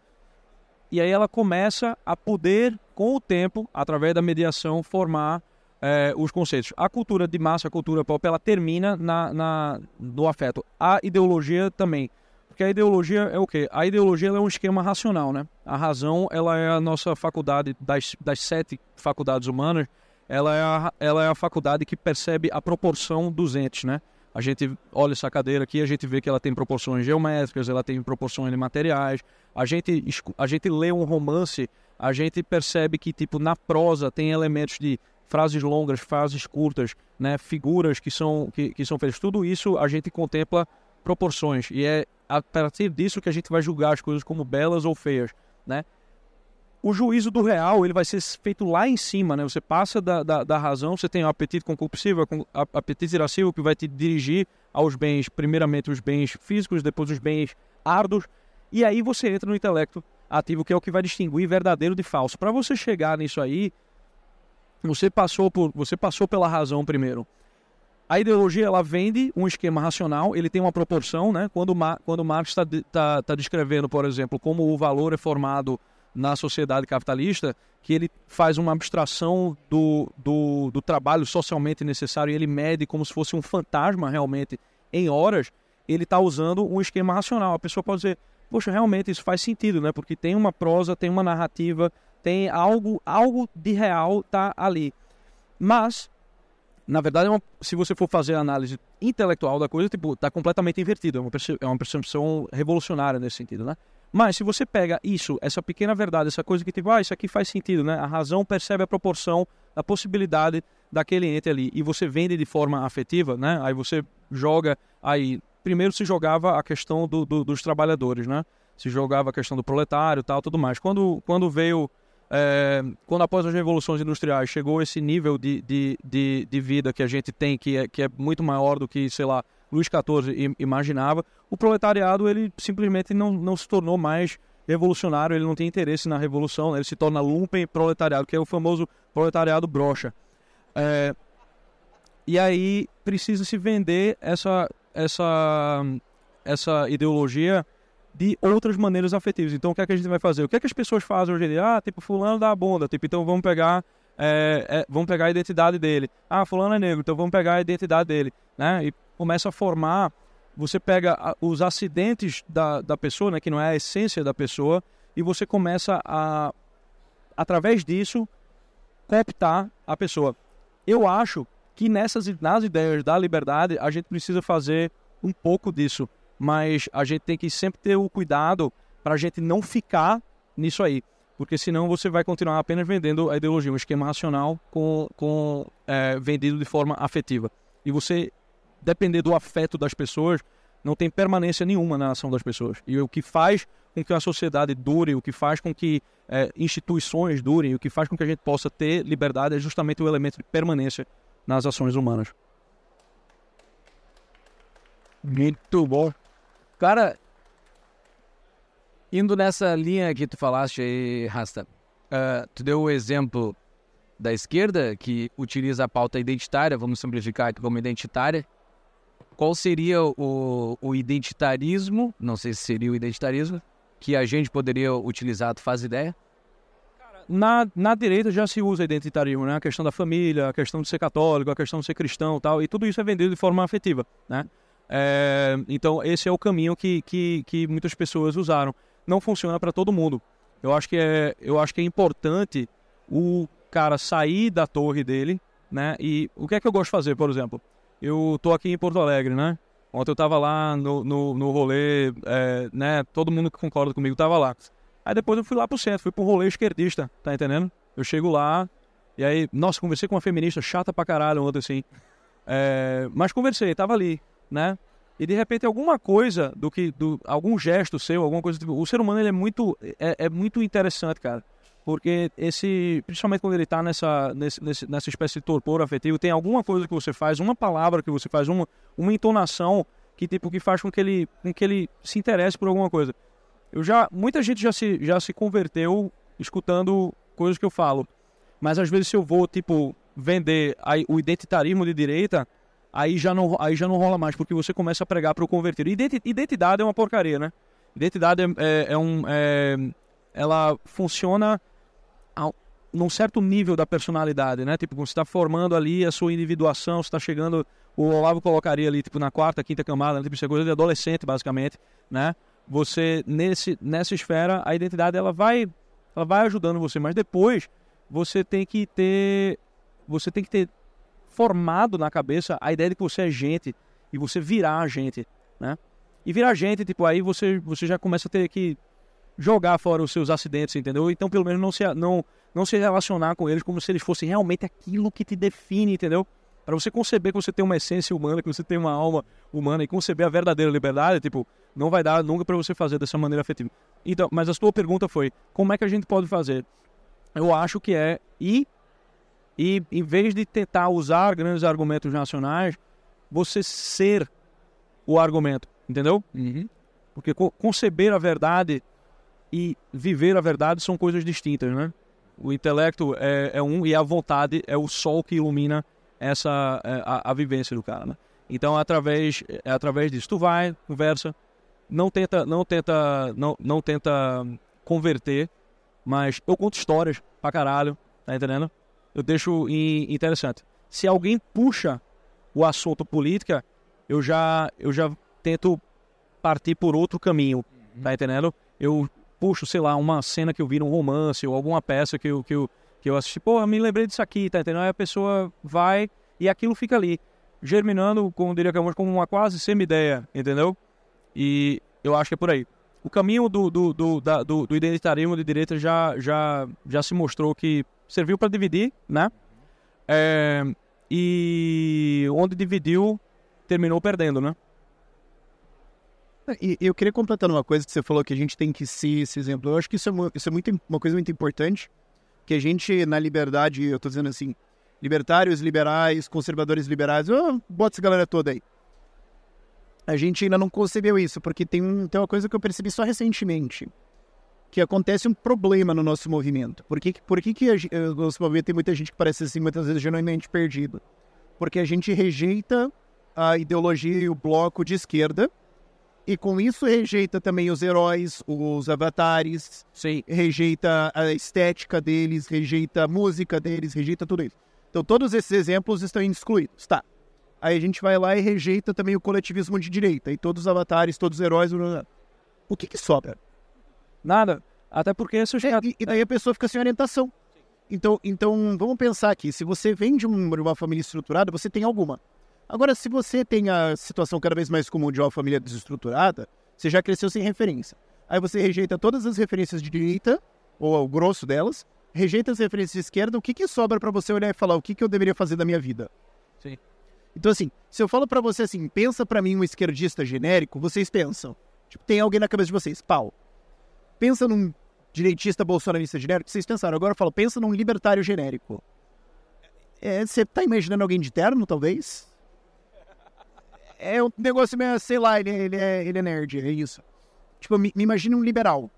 E aí ela começa a poder, com o tempo, através da mediação, formar é, os conceitos. A cultura de massa, a cultura pop, ela termina na, na, no afeto. A ideologia também. Porque a ideologia é o quê? A ideologia é um esquema racional, né? A razão, ela é a nossa faculdade, das, das sete faculdades humanas, ela é, a, ela é a faculdade que percebe a proporção dos entes, né? A gente olha essa cadeira aqui, a gente vê que ela tem proporções geométricas, ela tem proporções de materiais. A gente, a gente lê um romance, a gente percebe que, tipo, na prosa tem elementos de frases longas, frases curtas, né? Figuras que são, que, que são feitas. Tudo isso a gente contempla proporções. E é a partir disso que a gente vai julgar as coisas como belas ou feias, né? O juízo do real ele vai ser feito lá em cima, né? Você passa da, da, da razão, você tem o apetite concupiscível, o apetite irascível que vai te dirigir aos bens, primeiramente os bens físicos, depois os bens árduos, e aí você entra no intelecto ativo, que é o que vai distinguir verdadeiro de falso. Para você chegar nisso aí, você passou por, você passou pela razão primeiro. A ideologia ela vende um esquema racional, ele tem uma proporção, né? Quando, quando Marx está tá, tá descrevendo, por exemplo, como o valor é formado na sociedade capitalista, que ele faz uma abstração do, do, do trabalho socialmente necessário e ele mede como se fosse um fantasma realmente em horas, ele está usando um esquema racional. A pessoa pode dizer, poxa, realmente isso faz sentido, né? Porque tem uma prosa, tem uma narrativa, tem algo, algo de real tá ali. Mas na verdade, é uma, se você for fazer a análise intelectual da coisa, tipo, tá completamente invertido. É uma, é uma percepção revolucionária nesse sentido, né? Mas se você pega isso, essa pequena verdade, essa coisa que tipo, ah, isso aqui faz sentido, né? A razão percebe a proporção, a possibilidade daquele ente ali e você vende de forma afetiva, né? Aí você joga aí, primeiro se jogava a questão do, do, dos trabalhadores, né? Se jogava a questão do proletário, tal, tudo mais. Quando quando veio é, quando após as revoluções industriais chegou esse nível de, de, de, de, vida que a gente tem, que é, que é muito maior do que, sei lá, Luís XIV imaginava, o proletariado ele simplesmente não, não se tornou mais revolucionário, ele não tem interesse na revolução, né? ele se torna lumpen proletariado, que é o famoso proletariado brocha. É, e aí precisa se vender essa, essa, essa ideologia de outras maneiras afetivas. Então, o que é que a gente vai fazer? O que é que as pessoas fazem hoje em dia? Ah, tipo, fulano dá a bunda. Tipo, então vamos pegar, é, é, vamos pegar a identidade dele. Ah, fulano é negro, então vamos pegar a identidade dele. Né? E começa a formar... Você pega os acidentes da, da pessoa, né, que não é a essência da pessoa, e você começa a, através disso, cooptar a pessoa. Eu acho que nessas nas ideias da liberdade, a gente precisa fazer um pouco disso mas a gente tem que sempre ter o cuidado para a gente não ficar nisso aí, porque senão você vai continuar apenas vendendo a ideologia, um esquema racional com, com é, vendido de forma afetiva. E você depender do afeto das pessoas não tem permanência nenhuma na ação das pessoas. E o que faz com que a sociedade dure, o que faz com que é, instituições durem, o que faz com que a gente possa ter liberdade é justamente o elemento de permanência nas ações humanas. Muito bom. Cara, indo nessa linha que tu falaste aí, Rasta, uh, tu deu o exemplo da esquerda que utiliza a pauta identitária, vamos simplificar aqui como identitária. Qual seria o, o identitarismo, não sei se seria o identitarismo, que a gente poderia utilizar, tu faz ideia? Na, na direita já se usa identitarismo, né? A questão da família, a questão de ser católico, a questão de ser cristão tal, e tudo isso é vendido de forma afetiva, né? É, então, esse é o caminho que, que, que muitas pessoas usaram. Não funciona para todo mundo. Eu acho, que é, eu acho que é importante o cara sair da torre dele, né? E o que é que eu gosto de fazer, por exemplo? Eu tô aqui em Porto Alegre, né? Ontem eu tava lá no, no, no rolê, é, né? Todo mundo que concorda comigo tava lá. Aí depois eu fui lá pro centro, fui pro rolê esquerdista, tá entendendo? Eu chego lá, e aí, nossa, conversei com uma feminista chata pra caralho ontem, assim. É, mas conversei, tava ali, né? E de repente alguma coisa do que. Do, algum gesto seu, alguma coisa. Tipo, o ser humano ele é muito. É, é muito interessante, cara. Porque esse. Principalmente quando ele tá nessa, nesse, nessa espécie de torpor afetivo, tem alguma coisa que você faz, uma palavra que você faz, uma, uma entonação que, tipo, que faz com que ele, com que ele se interesse por alguma coisa. Eu já. Muita gente já se, já se converteu escutando coisas que eu falo. Mas às vezes se eu vou, tipo, vender aí, o identitarismo de direita, aí já, não, aí já não rola mais, porque você começa a pregar para o convertido. Identi- Identidade é uma porcaria, né? Identidade é, é- é um. é- ela funciona num certo nível da personalidade, né? Tipo, você está formando ali a sua individuação, você está chegando. O Olavo colocaria ali, tipo, na quarta, quinta camada, né? tipo, isso é coisa de adolescente, basicamente, né? Você, nesse, nessa esfera, a identidade, ela vai, ela vai ajudando você, mas depois você tem que ter. Você tem que ter formado na cabeça a ideia de que você é gente e você virar gente, né? E virar gente, tipo, aí você, você já começa a ter que jogar fora os seus acidentes, entendeu? Então, pelo menos, não se, não, não se relacionar com eles como se eles fossem realmente aquilo que te define, entendeu? Para você conceber que você tem uma essência humana, que você tem uma alma humana e conceber a verdadeira liberdade, tipo, não vai dar nunca para você fazer dessa maneira afetiva. Então, mas a sua pergunta foi, como é que a gente pode fazer? Eu acho que é ir e, em vez de tentar usar grandes argumentos nacionais, você ser o argumento, entendeu? Porque co- conceber a verdade e viver a verdade são coisas distintas, né? O intelecto é, é um e a vontade é o sol que ilumina essa é, a, a vivência do cara, né? Então, através é através disso, tu vai, conversa, não tenta, não tenta, não, não tenta converter, mas eu conto histórias pra caralho, tá entendendo? Eu deixo interessante. Se alguém puxa o assunto política, eu já eu já tento partir por outro caminho, tá entendendo? Eu puxo, sei lá, uma cena que eu vi num romance ou alguma peça que eu, que eu, que eu assisti, pô, eu me lembrei disso aqui, tá entendendo? Aí a pessoa vai e aquilo fica ali, germinando, como diria Camões, como uma quase semi-ideia, entendeu? E eu acho que é por aí. O caminho do, do, do, da- do, do identitarismo de direita já, já, já se mostrou que serviu para dividir, né? É, e onde dividiu, terminou perdendo, né? E eu queria completar uma coisa que você falou que a gente tem que ser esse exemplo. Eu acho que isso é, mu- isso é muito, uma coisa muito importante, que a gente, na liberdade, eu tô dizendo assim, libertários, liberais, conservadores liberais, oh, bota essa galera toda aí. A gente ainda não concebeu isso, porque tem, tem uma coisa que eu percebi só recentemente, que acontece um problema no nosso movimento. Por que, por que, que a, eh, o nosso movimento tem muita gente que parece assim, muitas vezes genuinamente perdido? Porque a gente rejeita a ideologia e o bloco de esquerda, e com isso rejeita também os heróis, os avatares, Sim. rejeita a estética deles, rejeita a música deles, rejeita tudo isso. Então todos esses exemplos estão excluídos, tá? Aí a gente vai lá e rejeita também o coletivismo de direita, e todos os avatares, todos os heróis, o que que sobra? Nada. Até porque esses É, caras. e, daí a pessoa fica sem orientação. Então, então vamos pensar aqui, se você vem de um- de uma família estruturada, você tem alguma. Agora, se você tem a situação cada vez mais comum de uma família desestruturada, você já cresceu sem referência. Aí você rejeita todas as referências de direita, ou o grosso delas, rejeita as referências de esquerda, o que, que sobra pra você olhar e falar o que, que eu deveria fazer da minha vida? Sim. Então, assim, se eu falo pra você assim, pensa pra mim um esquerdista genérico, vocês pensam. Tipo, tem alguém na cabeça de vocês, pau. Pensa num direitista bolsonarista genérico, vocês pensaram. Agora eu falo, pensa num libertário genérico. É, você tá imaginando alguém de terno, talvez? É um negócio meio, sei lá, ele, ele, é, ele é nerd, é isso. Tipo, me, me imagina um liberal.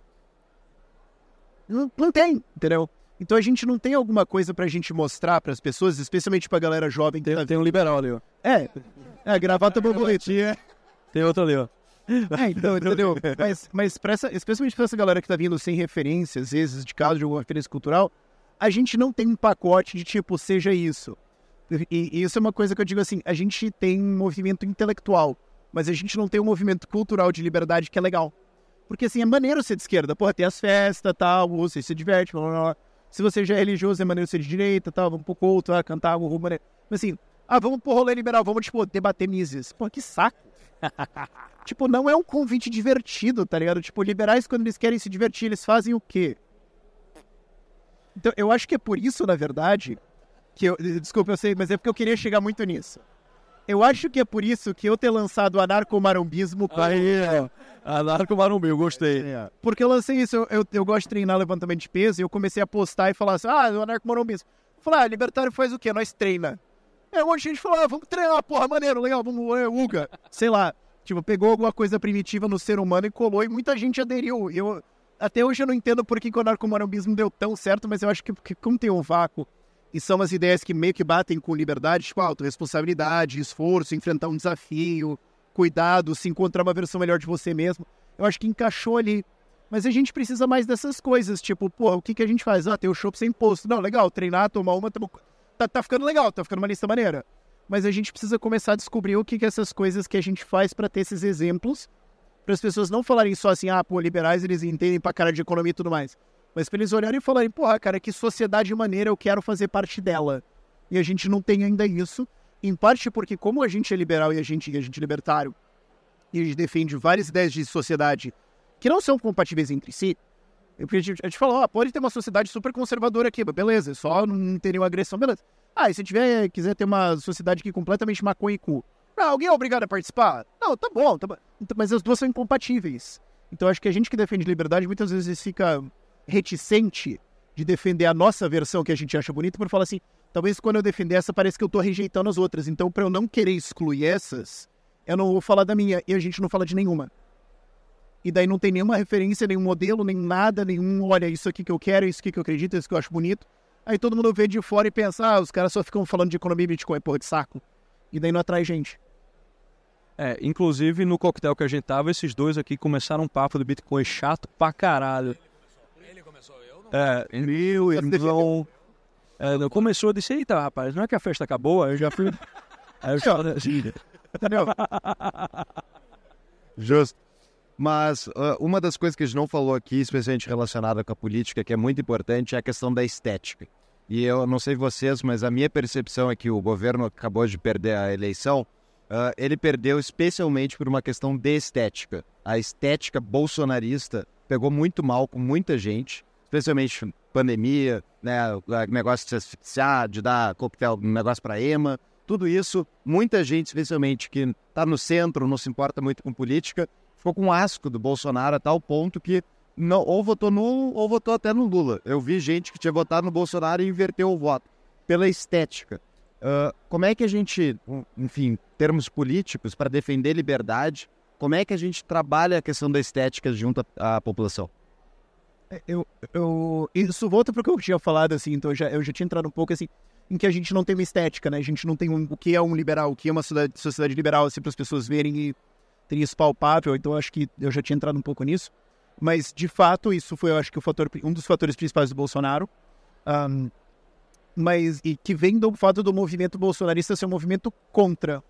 Não, não tem, entendeu? Então a gente não tem alguma coisa pra gente mostrar pras pessoas, especialmente pra galera jovem. que tá- Tem, tem um liberal ali, ó. É, é, gravata borboletinha. Tem outro ali, ó. É, [laughs] então, entendeu? Mas, mas pra essa, especialmente pra essa galera que tá vindo sem referência, às vezes, de caso de alguma referência cultural, a gente não tem um pacote de tipo, seja isso. E, e isso é uma coisa que eu digo assim, a gente tem um movimento intelectual, mas a gente não tem um movimento cultural de liberdade que é legal. Porque assim, é maneiro ser de esquerda, porra, tem as festas, tal, você se diverte, blá, blá, blá. Se você já é religioso, é maneiro ser de direita, tal, vamos pro culto, ah, cantar algo maneiro. Mas assim, ah, vamos pro rolê liberal, vamos, tipo, debater Mises. Pô, que saco. [laughs] tipo, não é um convite divertido, tá ligado? Tipo, liberais, quando eles querem se divertir, eles fazem o quê? Então, eu acho que é por isso, na verdade, que eu. Desculpa, eu sei, mas é porque eu queria chegar muito nisso. Eu acho que é por isso que eu ter lançado o anarcomarombismo. Aí, é. Anarcomarumbi, eu gostei. Porque eu lancei isso, eu, eu, eu, gosto de treinar levantamento de peso e eu comecei a postar e falar assim: ah, o anarcomarombismo. Falei, ah, libertário faz o quê? Nós treina. É, um monte de gente falou, ah, vamos treinar, porra, maneiro, legal, vamos, é, Uga. Sei lá, tipo, pegou alguma coisa primitiva no ser humano e colou e muita gente aderiu. Eu, até hoje eu não entendo por que, que o anarcomarombismo deu tão certo, mas eu acho que, que como tem um vácuo e são as ideias que meio que batem com liberdade, tipo autorresponsabilidade, esforço, enfrentar um desafio, cuidado, se encontrar uma versão melhor de você mesmo. Eu acho que encaixou ali. Mas a gente precisa mais dessas coisas, tipo, pô, o que, que a gente faz? Ah, tem o show sem imposto. Não, legal, treinar, tomar uma, tá, tá ficando legal, tá ficando uma lista maneira. Mas a gente precisa começar a descobrir o que, que essas coisas que a gente faz para ter esses exemplos, para as pessoas não falarem só assim, ah, pô, liberais eles entendem pra cara de economia e tudo mais. Mas pra eles olharem e falarem, porra, cara, que sociedade maneira eu quero fazer parte dela. E a gente não tem ainda isso. Em parte porque, como a gente é liberal e a gente, e a gente é libertário, e a gente defende várias ideias de sociedade que não são compatíveis entre si, porque a gente, falou, ó, pode ter uma sociedade super conservadora aqui, beleza, só não ter nenhuma agressão, beleza. Ah, e se tiver, quiser ter uma sociedade aqui completamente maconha e cu, ah, alguém é obrigado a participar? Não, tá bom, tá bom. Mas as duas são incompatíveis. Então acho que a gente que defende liberdade muitas vezes fica reticente de defender a nossa versão que a gente acha bonita, por falar assim, talvez quando eu defender essa parece que eu tô rejeitando as outras. Então, para eu não querer excluir essas, eu não vou falar da minha e a gente não fala de nenhuma. E daí não tem nenhuma referência, nenhum modelo, nem nada, nenhum, olha, isso aqui que eu quero, isso aqui que eu acredito, isso que eu acho bonito. Aí todo mundo vê de fora e pensa, ah, os caras só ficam falando de economia e Bitcoin, porra de saco. E daí não atrai gente. É, inclusive no coquetel que a gente tava, esses dois aqui começaram um papo do Bitcoin chato pra caralho. É, meu irmão. É, não, começou, eu disse, eita, rapaz, não é que a festa acabou? Aí eu já fui. [laughs] Aí eu já. Assim, Entendeu? [laughs] Justo. Mas uh, uma das coisas que a gente não falou aqui, especialmente relacionada com a política, que é muito importante, é a questão da estética. E eu não sei vocês, mas a minha percepção é que o governo acabou de perder a eleição. Uh, ele perdeu especialmente por uma questão de estética. A estética bolsonarista pegou muito mal com muita gente especialmente pandemia, né, negócio de se asfixiar, de dar coquetel, negócio para EMA, tudo isso, muita gente, especialmente que está no centro, não se importa muito com política, ficou com asco do Bolsonaro a tal ponto que não, ou votou no ou votou até no Lula. Eu vi gente que tinha votado no Bolsonaro e inverteu o voto pela estética. Uh, como é que a gente, enfim, termos políticos, para defender liberdade, como é que a gente trabalha a questão da estética junto à, à população? É, eu, eu, isso volta para o que eu tinha falado, assim, então eu já, eu já tinha entrado um pouco, assim, em que a gente não tem uma estética, né? A gente não tem um, o que é um liberal, o que é uma sociedade, sociedade liberal, assim, para as pessoas verem e isso palpável, então acho que eu já tinha entrado um pouco nisso. Mas, de fato, isso foi, eu acho que, o fator, um dos fatores principais do Bolsonaro. Um, mas, e que vem do fato do movimento bolsonarista ser um movimento contra.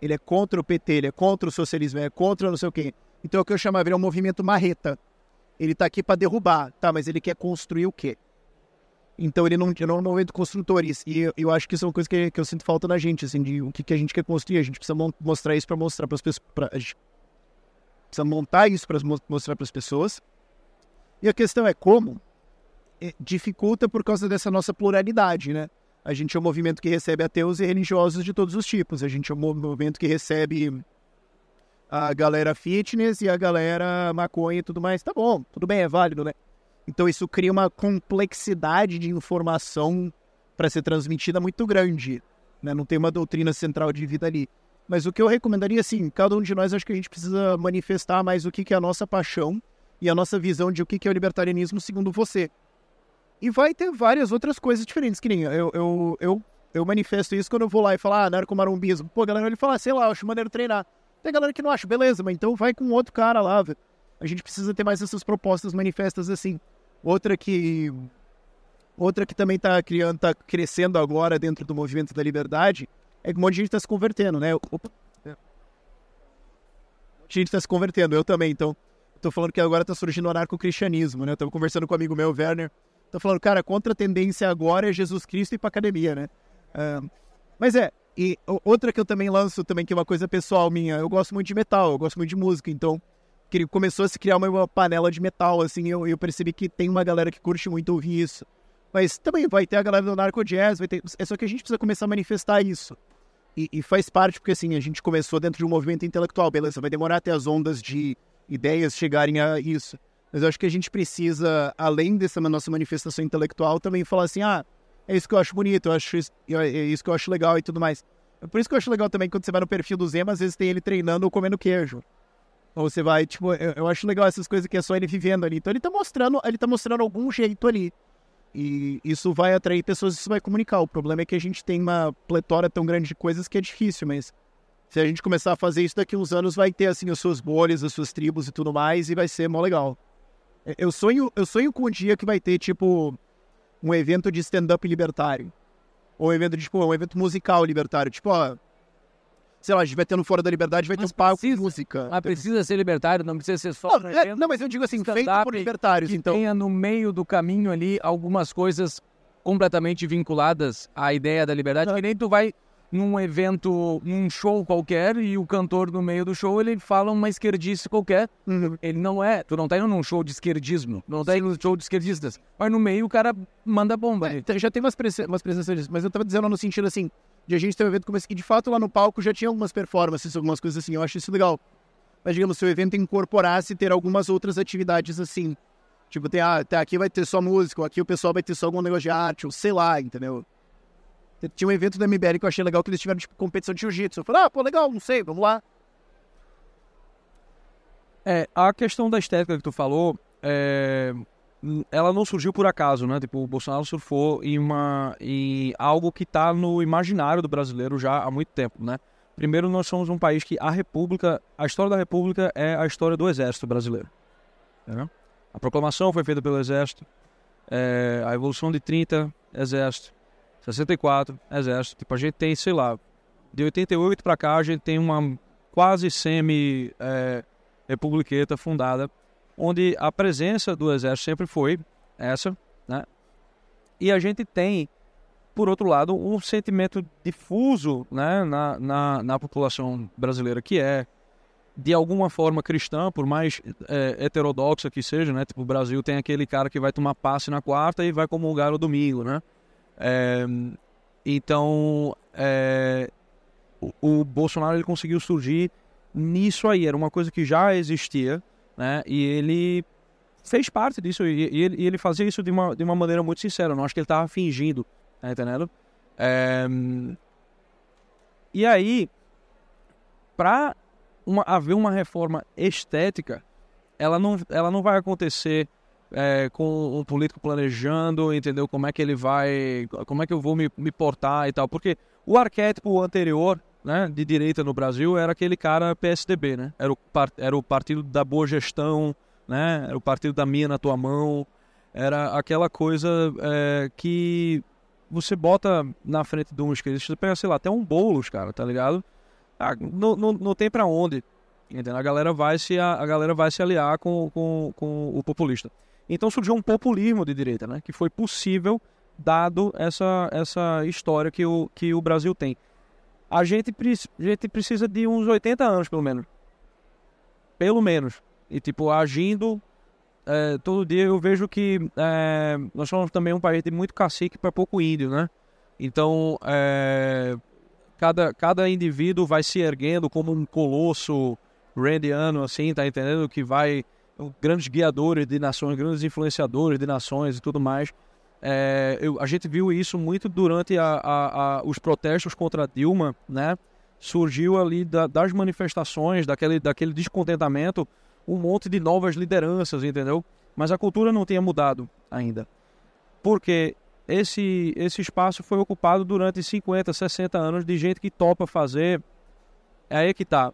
Ele é contra o PT, ele é contra o socialismo, é contra não sei o quê. Então, é o que eu chamaria um movimento marreta ele está aqui para derrubar, tá? Mas ele quer construir o quê? Então ele não, não é um movimento construtores. E eu, eu, acho que isso é uma coisa que, que eu sinto falta na gente, assim, de o que, que a gente quer construir. A gente precisa mostrar isso para mostrar para as pessoas. Pra, a gente precisa montar isso para mostrar para as pessoas. E a questão é como é, dificulta por causa dessa nossa pluralidade, né? A gente é um movimento que recebe ateus e religiosos de todos os tipos. A gente é um movimento que recebe a galera fitness e a galera maconha e tudo mais. Tá bom, tudo bem, é válido, né? Então isso cria uma complexidade de informação para ser transmitida muito grande. Né? Não tem uma doutrina central de vida ali. Mas o que eu recomendaria, assim, cada um de nós acho que a gente precisa manifestar mais o que, que é a nossa paixão e a nossa visão de o que, que é o libertarianismo segundo você. E vai ter várias outras coisas diferentes, que nem eu, eu, eu, eu manifesto isso quando eu vou lá e falar, ah, narcomarumbismo. Pô, a galera ele fala, ah, sei lá, eu acho maneiro treinar. Tem galera que não acha, beleza, mas então vai com outro cara lá. A gente precisa ter mais essas propostas manifestas assim. Outra que. Outra que também está criando, tá crescendo agora dentro do movimento da liberdade é que um monte de gente está se convertendo, né? Opa. É. A gente está se convertendo, eu também, então. Estou falando que agora está surgindo o anarco-cristianismo, né? Eu tava conversando com um amigo meu, Werner. Tô falando, cara, contra a tendência agora é Jesus Cristo ir pra academia, né? Uh, mas é, E outra que eu também lanço também, que é uma coisa pessoal minha, eu gosto muito de metal, eu gosto muito de música, então começou a se criar uma, uma panela de metal, assim, eu, eu percebi que tem uma galera que curte muito ouvir isso. Mas também vai ter a galera do Narco Jazz, vai ter. É só que a gente precisa começar a manifestar isso. E, e faz parte, porque assim, a gente começou dentro de um movimento intelectual, beleza, vai demorar até as ondas de ideias chegarem a isso. Mas eu acho que a gente precisa, além dessa nossa manifestação intelectual, também falar assim, ah, é isso que eu acho bonito, eu acho isso, é isso que eu acho legal e tudo mais. É por isso que eu acho legal também quando você vai no perfil do Zema, às vezes tem ele treinando ou comendo queijo. Ou você vai, tipo, eu, eu acho legal essas coisas que é só ele vivendo ali. Então ele tá mostrando, ele tá mostrando algum jeito ali. E isso vai atrair pessoas, isso vai comunicar. O problema é que a gente tem uma pletora tão grande de coisas que é difícil, mas se a gente começar a fazer isso daqui uns anos, vai ter assim as suas bolhas, as suas tribos e tudo mais, e vai ser mó legal. É, Eu sonho, eu sonho com um dia que vai ter, tipo, um evento de stand-up libertário. Ou um evento de, tipo, um evento musical libertário. Tipo, ó. Sei lá, a gente vai ter no Fora da Liberdade, vai ter Mas um palco de precisa- música. Mas precisa ser libertário, não precisa ser só. Não, é- não, mas eu digo assim, feito por libertários, que então. tenha no meio do caminho ali algumas coisas completamente vinculadas à ideia da liberdade, que nem tu vai num evento, num show qualquer e o cantor no meio do show ele fala uma esquerdice qualquer. Uhum. Ele não é, tu não tá indo num show de esquerdismo, não tá indo num show de esquerdistas. Mas no meio o cara manda bomba. ali. É, já tem umas, umas presenças disso, mas eu tava dizendo no sentido assim, de a gente ter um evento como esse que de fato lá no palco já tinha algumas performances, algumas coisas assim, eu acho isso legal. Mas digamos, se o evento incorporasse ter algumas outras atividades assim, tipo, tem, ah, tá, aqui vai ter só música, ou aqui o pessoal vai ter só algum negócio de arte, ou sei lá, entendeu? Tinha um evento da MBL que eu achei legal que eles tiveram, tipo, competição de jiu-jitsu. Eu falei, ah, pô, legal, não sei, vamos lá. É, a questão da estética que tu falou, é, ela não surgiu por acaso, né? Tipo, o Bolsonaro surfou em, uma, em algo que tá no imaginário do brasileiro já há muito tempo, né? Primeiro, nós somos um país que a República, a história da República é a história do Exército brasileiro. né? A proclamação foi feita pelo Exército, é, a Revolução de 30, Exército, 64, Exército. Tipo, a gente tem, sei lá, de 88 para cá, a gente tem uma quase semi... é, fundada, onde a presença do exército sempre foi essa, né? E a gente tem, por outro lado, um sentimento difuso né, na, na, na população brasileira, que é, de alguma forma, cristã, por mais é, heterodoxa que seja, né? Tipo, o Brasil tem aquele cara que vai tomar passe na quarta e vai comungar no domingo, né? É, então, é, o, o Bolsonaro ele conseguiu surgir nisso aí. Era uma coisa que já existia, né? E ele fez parte disso. E, e ele, e ele fazia isso de uma, de uma maneira muito sincera. Eu não acho que ele estava fingindo, tá? É, E aí, para haver uma reforma estética, ela não, ela não vai acontecer é, com um político planejando, entendeu? Como é que ele vai. Como é que eu vou me, me portar e tal. Porque o arquétipo anterior né, de direita no Brasil era aquele cara PSDB, né? Era o, era o partido da boa gestão, né? Era o partido da minha na tua mão. Era aquela coisa é, que você bota na frente de um esquerdo, você pega, sei lá, até um bolos, cara, tá ligado? Ah, não, não, não tem pra onde. Entendeu? A galera vai se, a, a galera vai se aliar com, com, com o populista. Então surgiu um populismo de direita, né? Que foi possível dado essa, essa história que o, que o Brasil tem a gente, a gente precisa de uns 80 anos, pelo menos. Pelo menos. E, tipo, agindo é, todo dia, eu vejo que é, nós somos também um país de muito cacique para pouco índio, né? Então, é, cada, cada indivíduo vai se erguendo como um colosso randiano, assim, tá entendendo? Que vai... Grandes guiadores de nações, grandes influenciadores de nações e tudo mais. É, eu- a gente viu isso muito durante a- a- a- os protestos contra Dilma, né? Surgiu ali da- das manifestações, daquele, daquele descontentamento, um monte de novas lideranças, entendeu? Mas a cultura não tinha mudado ainda. Porque esse, esse espaço foi ocupado durante 50, 60 anos de gente que topa fazer. É aí que tá.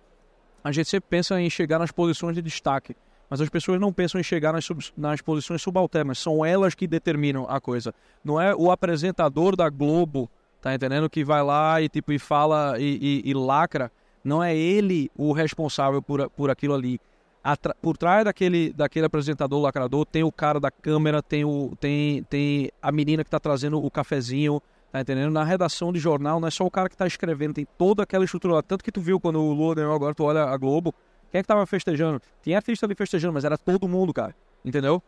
A gente sempre pensa em chegar nas posições de destaque. Mas as pessoas não pensam em chegar nas, sub- nas posições subalternas. São elas que determinam a coisa. Não é o apresentador da Globo, tá entendendo? Que vai lá e tipo e fala e, e- e lacra. Não é ele o responsável por, por aquilo ali. Atra- por trás daquele, daquele apresentador lacrador tem o cara da câmera, tem, o, tem, tem a menina que tá trazendo o cafezinho, Tá entendendo? Na redação de jornal, não é só o cara que tá escrevendo, tem toda aquela estrutura lá. Tanto que tu viu quando o Lula ganhou agora, tu olha a Globo, quem é que tava festejando? Tinha artista ali festejando, mas era todo mundo, cara. Entendeu?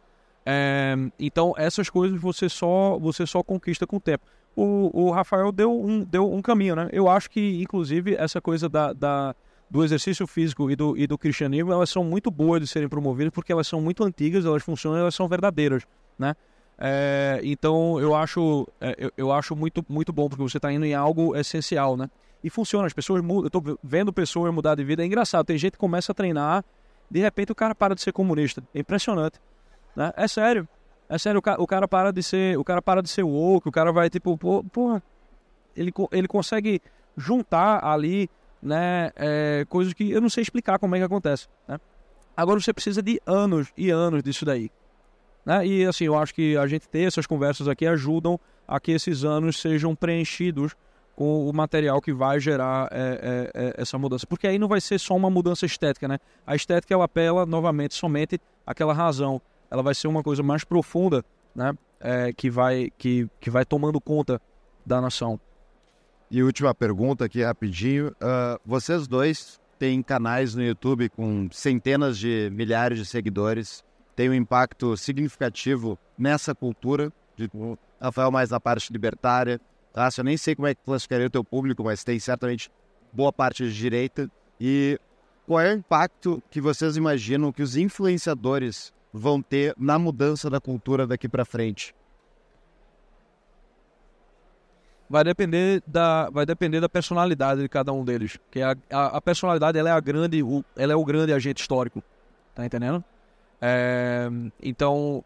É, então, essas coisas você só, você só conquista com o tempo. O, o Rafael deu um, deu um caminho, né? Eu acho que, inclusive, essa coisa da, da do exercício físico e do, e do cristianismo, elas são muito boas de serem promovidas porque elas são muito antigas, elas funcionam, elas são verdadeiras, né? É, então eu acho, é, eu, eu, acho muito, muito bom porque você está indo em algo essencial, né? E funciona, as pessoas mudam. Eu tô vendo pessoas mudar de vida, é engraçado. Tem gente que começa a treinar, de repente o cara para de ser comunista. É impressionante, né? É sério, é sério. O cara, o cara para de ser, o cara para de ser woke, o cara vai tipo, porra, ele, ele consegue juntar ali, né? É, coisas que eu não sei explicar como é que acontece, né? Agora você precisa de anos e anos disso daí. Né? E assim, eu acho que a gente ter essas conversas aqui ajudam a que esses anos sejam preenchidos com o material que vai gerar é, é, é, essa mudança. Porque aí não vai ser só uma mudança estética, né? A estética ela apela novamente somente àquela razão. Ela vai ser uma coisa mais profunda, né? É, que, vai, que, que vai tomando conta da nação. E última pergunta aqui rapidinho. Uh, vocês dois têm canais no YouTube com centenas de milhares de seguidores tem um impacto significativo nessa cultura. De, Rafael mais na parte libertária. Tá? Eu nem sei como é que classificaria o teu público, mas tem certamente boa parte de direita. E qual é o impacto que vocês imaginam que os influenciadores vão ter na mudança da cultura daqui para frente? Vai depender da, vai depender da personalidade de cada um deles. Que a, a, a personalidade ela é a grande, o, ela é o grande agente histórico. Tá entendendo? É, então,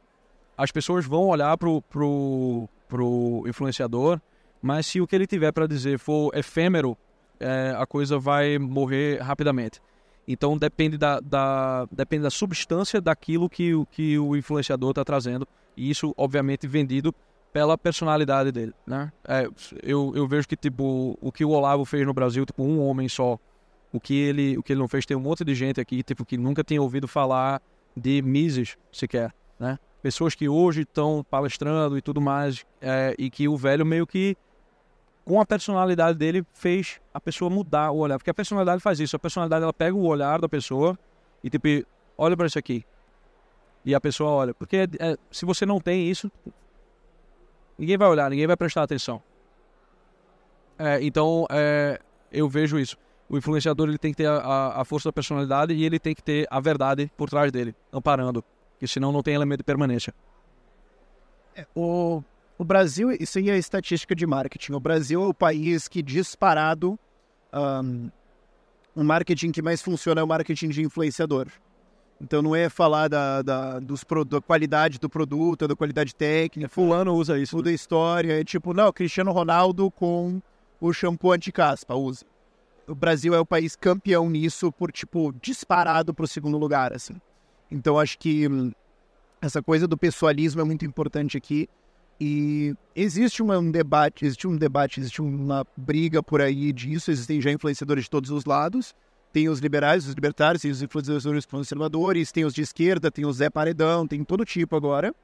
as pessoas vão olhar pro, pro, pro influenciador, mas se o que ele tiver para dizer for efêmero, é, a coisa vai morrer rapidamente. Então depende da, da, depende da substância daquilo que, que o influenciador está trazendo. E isso, obviamente, vendido pela personalidade dele, né? É, eu, eu vejo que, tipo, o que o Olavo fez no Brasil, tipo, um homem só. O que ele, o que ele não fez, tem um monte de gente aqui, tipo, que nunca tinha ouvido falar de Mises sequer, né? Pessoas que hoje estão palestrando e tudo mais, é, e que o velho meio que, com a personalidade dele, fez a pessoa mudar o olhar. Porque a personalidade faz isso. A personalidade, ela pega o olhar da pessoa e, tipo, olha para isso aqui. E a pessoa olha. Porque é, é, se você não tem isso, ninguém vai olhar, ninguém vai prestar atenção. É, então, é, eu vejo isso o influenciador ele tem que ter a, a, força da personalidade e ele tem que ter a verdade por trás dele, amparando, porque senão não tem elemento de permanência. É, o, o Brasil, isso aí é estatística de marketing. O Brasil é o país que disparado um, o marketing que mais funciona é o marketing de influenciador. Então não é falar da, da, dos, da qualidade do produto, da qualidade técnica. Fulano usa isso. Da história. É tipo, não, Cristiano Ronaldo com o shampoo anti-caspa usa o Brasil é o país campeão nisso por, tipo, disparado para o segundo lugar, assim. Então, acho que hum, essa coisa do pessoalismo é muito importante aqui. E existe uma, um debate, existe um debate, existe uma briga por aí disso. Existem já influenciadores de todos os lados. Tem os liberais, os libertários, tem os influenciadores conservadores, tem os de esquerda, tem o Zé Paredão, tem todo tipo agora.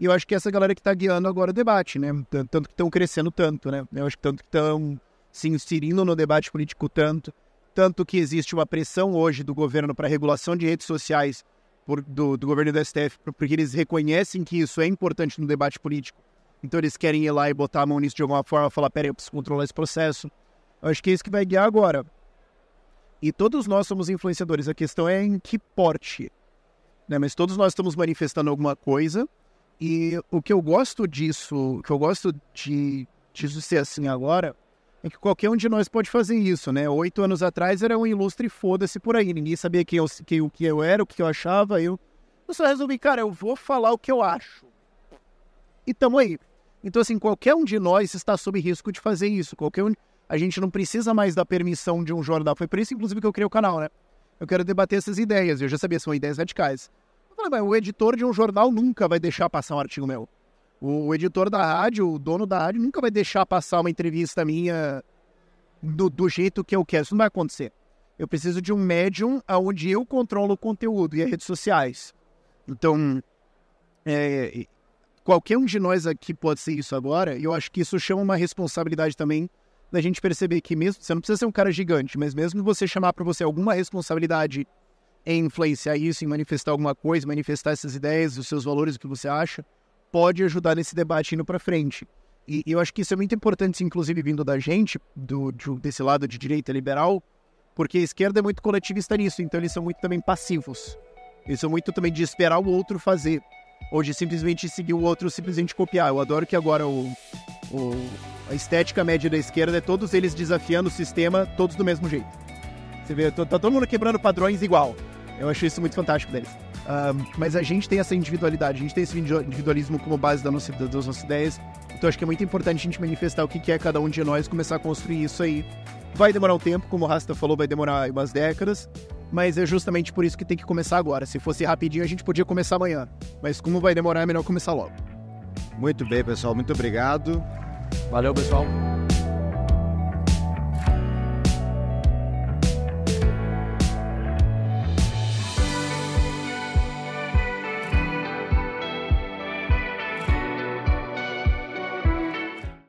E eu acho que essa galera que está guiando agora o debate, né? Tanto que estão crescendo tanto, né? Eu acho que tanto que estão se inserindo no debate político tanto, tanto que existe uma pressão hoje do governo para regulação de redes sociais por, do, do, governo do STF, porque eles reconhecem que isso é importante no debate político. Então eles querem ir lá e botar a mão nisso de alguma forma, falar, peraí, eu preciso controlar esse processo. Eu acho que é isso que vai guiar agora. E todos nós somos influenciadores. A questão é em que porte. Né? Mas todos nós estamos manifestando alguma coisa. E o que eu gosto disso, o que eu gosto de disso ser assim agora, é que qualquer um de nós pode fazer isso, né? Oito anos atrás era um ilustre foda-se por aí. Ninguém sabia quem eu, quem, o que eu era, o que eu achava. Eu, eu só resolvi, cara, eu vou falar o que eu acho. E tamo aí. Então, assim, qualquer um de nós está sob risco de fazer isso. Qualquer um. A gente não precisa mais da permissão de um jornal. Foi por isso, inclusive, que eu criei o canal, né? Eu quero debater essas ideias. Eu já sabia, são ideias radicais. Eu falei, mas o editor de um jornal nunca vai deixar passar um artigo meu. O editor da rádio, o dono da rádio, nunca vai deixar passar uma entrevista minha do, do jeito que eu quero. Isso não vai acontecer. Eu preciso de um médium onde eu controlo o conteúdo e as redes sociais. Então, é, qualquer um de nós aqui pode ser isso agora, e eu acho que isso chama uma responsabilidade também da gente perceber que mesmo você não precisa ser um cara gigante, mas mesmo você chamar para você alguma responsabilidade em influenciar isso, em manifestar alguma coisa, manifestar essas ideias, os seus valores, o que você acha, pode ajudar nesse debate indo para frente. E, eu acho que isso é muito importante, inclusive vindo da gente, do, de, desse lado de direita liberal, porque a esquerda é muito coletivista nisso, então eles são muito também passivos. Eles são muito também de esperar o outro fazer, ou de simplesmente seguir o outro, simplesmente copiar. Eu adoro que agora o, o a estética média da esquerda é todos eles desafiando o sistema, todos do mesmo jeito. Você vê, tá todo mundo quebrando padrões igual. Eu acho isso muito fantástico deles. Um, mas a gente tem essa individualidade, a gente tem esse individualismo como base da nossa, das nossas ideias. Então acho que é muito importante a gente manifestar o que é cada um de nós, começar a construir isso aí. Vai demorar um tempo, como o Rasta falou, vai demorar umas décadas, mas é justamente por isso que tem que começar agora. Se fosse rapidinho, a gente podia começar amanhã. Mas como vai demorar, é melhor começar logo. Muito bem, pessoal. Muito obrigado. Valeu, pessoal.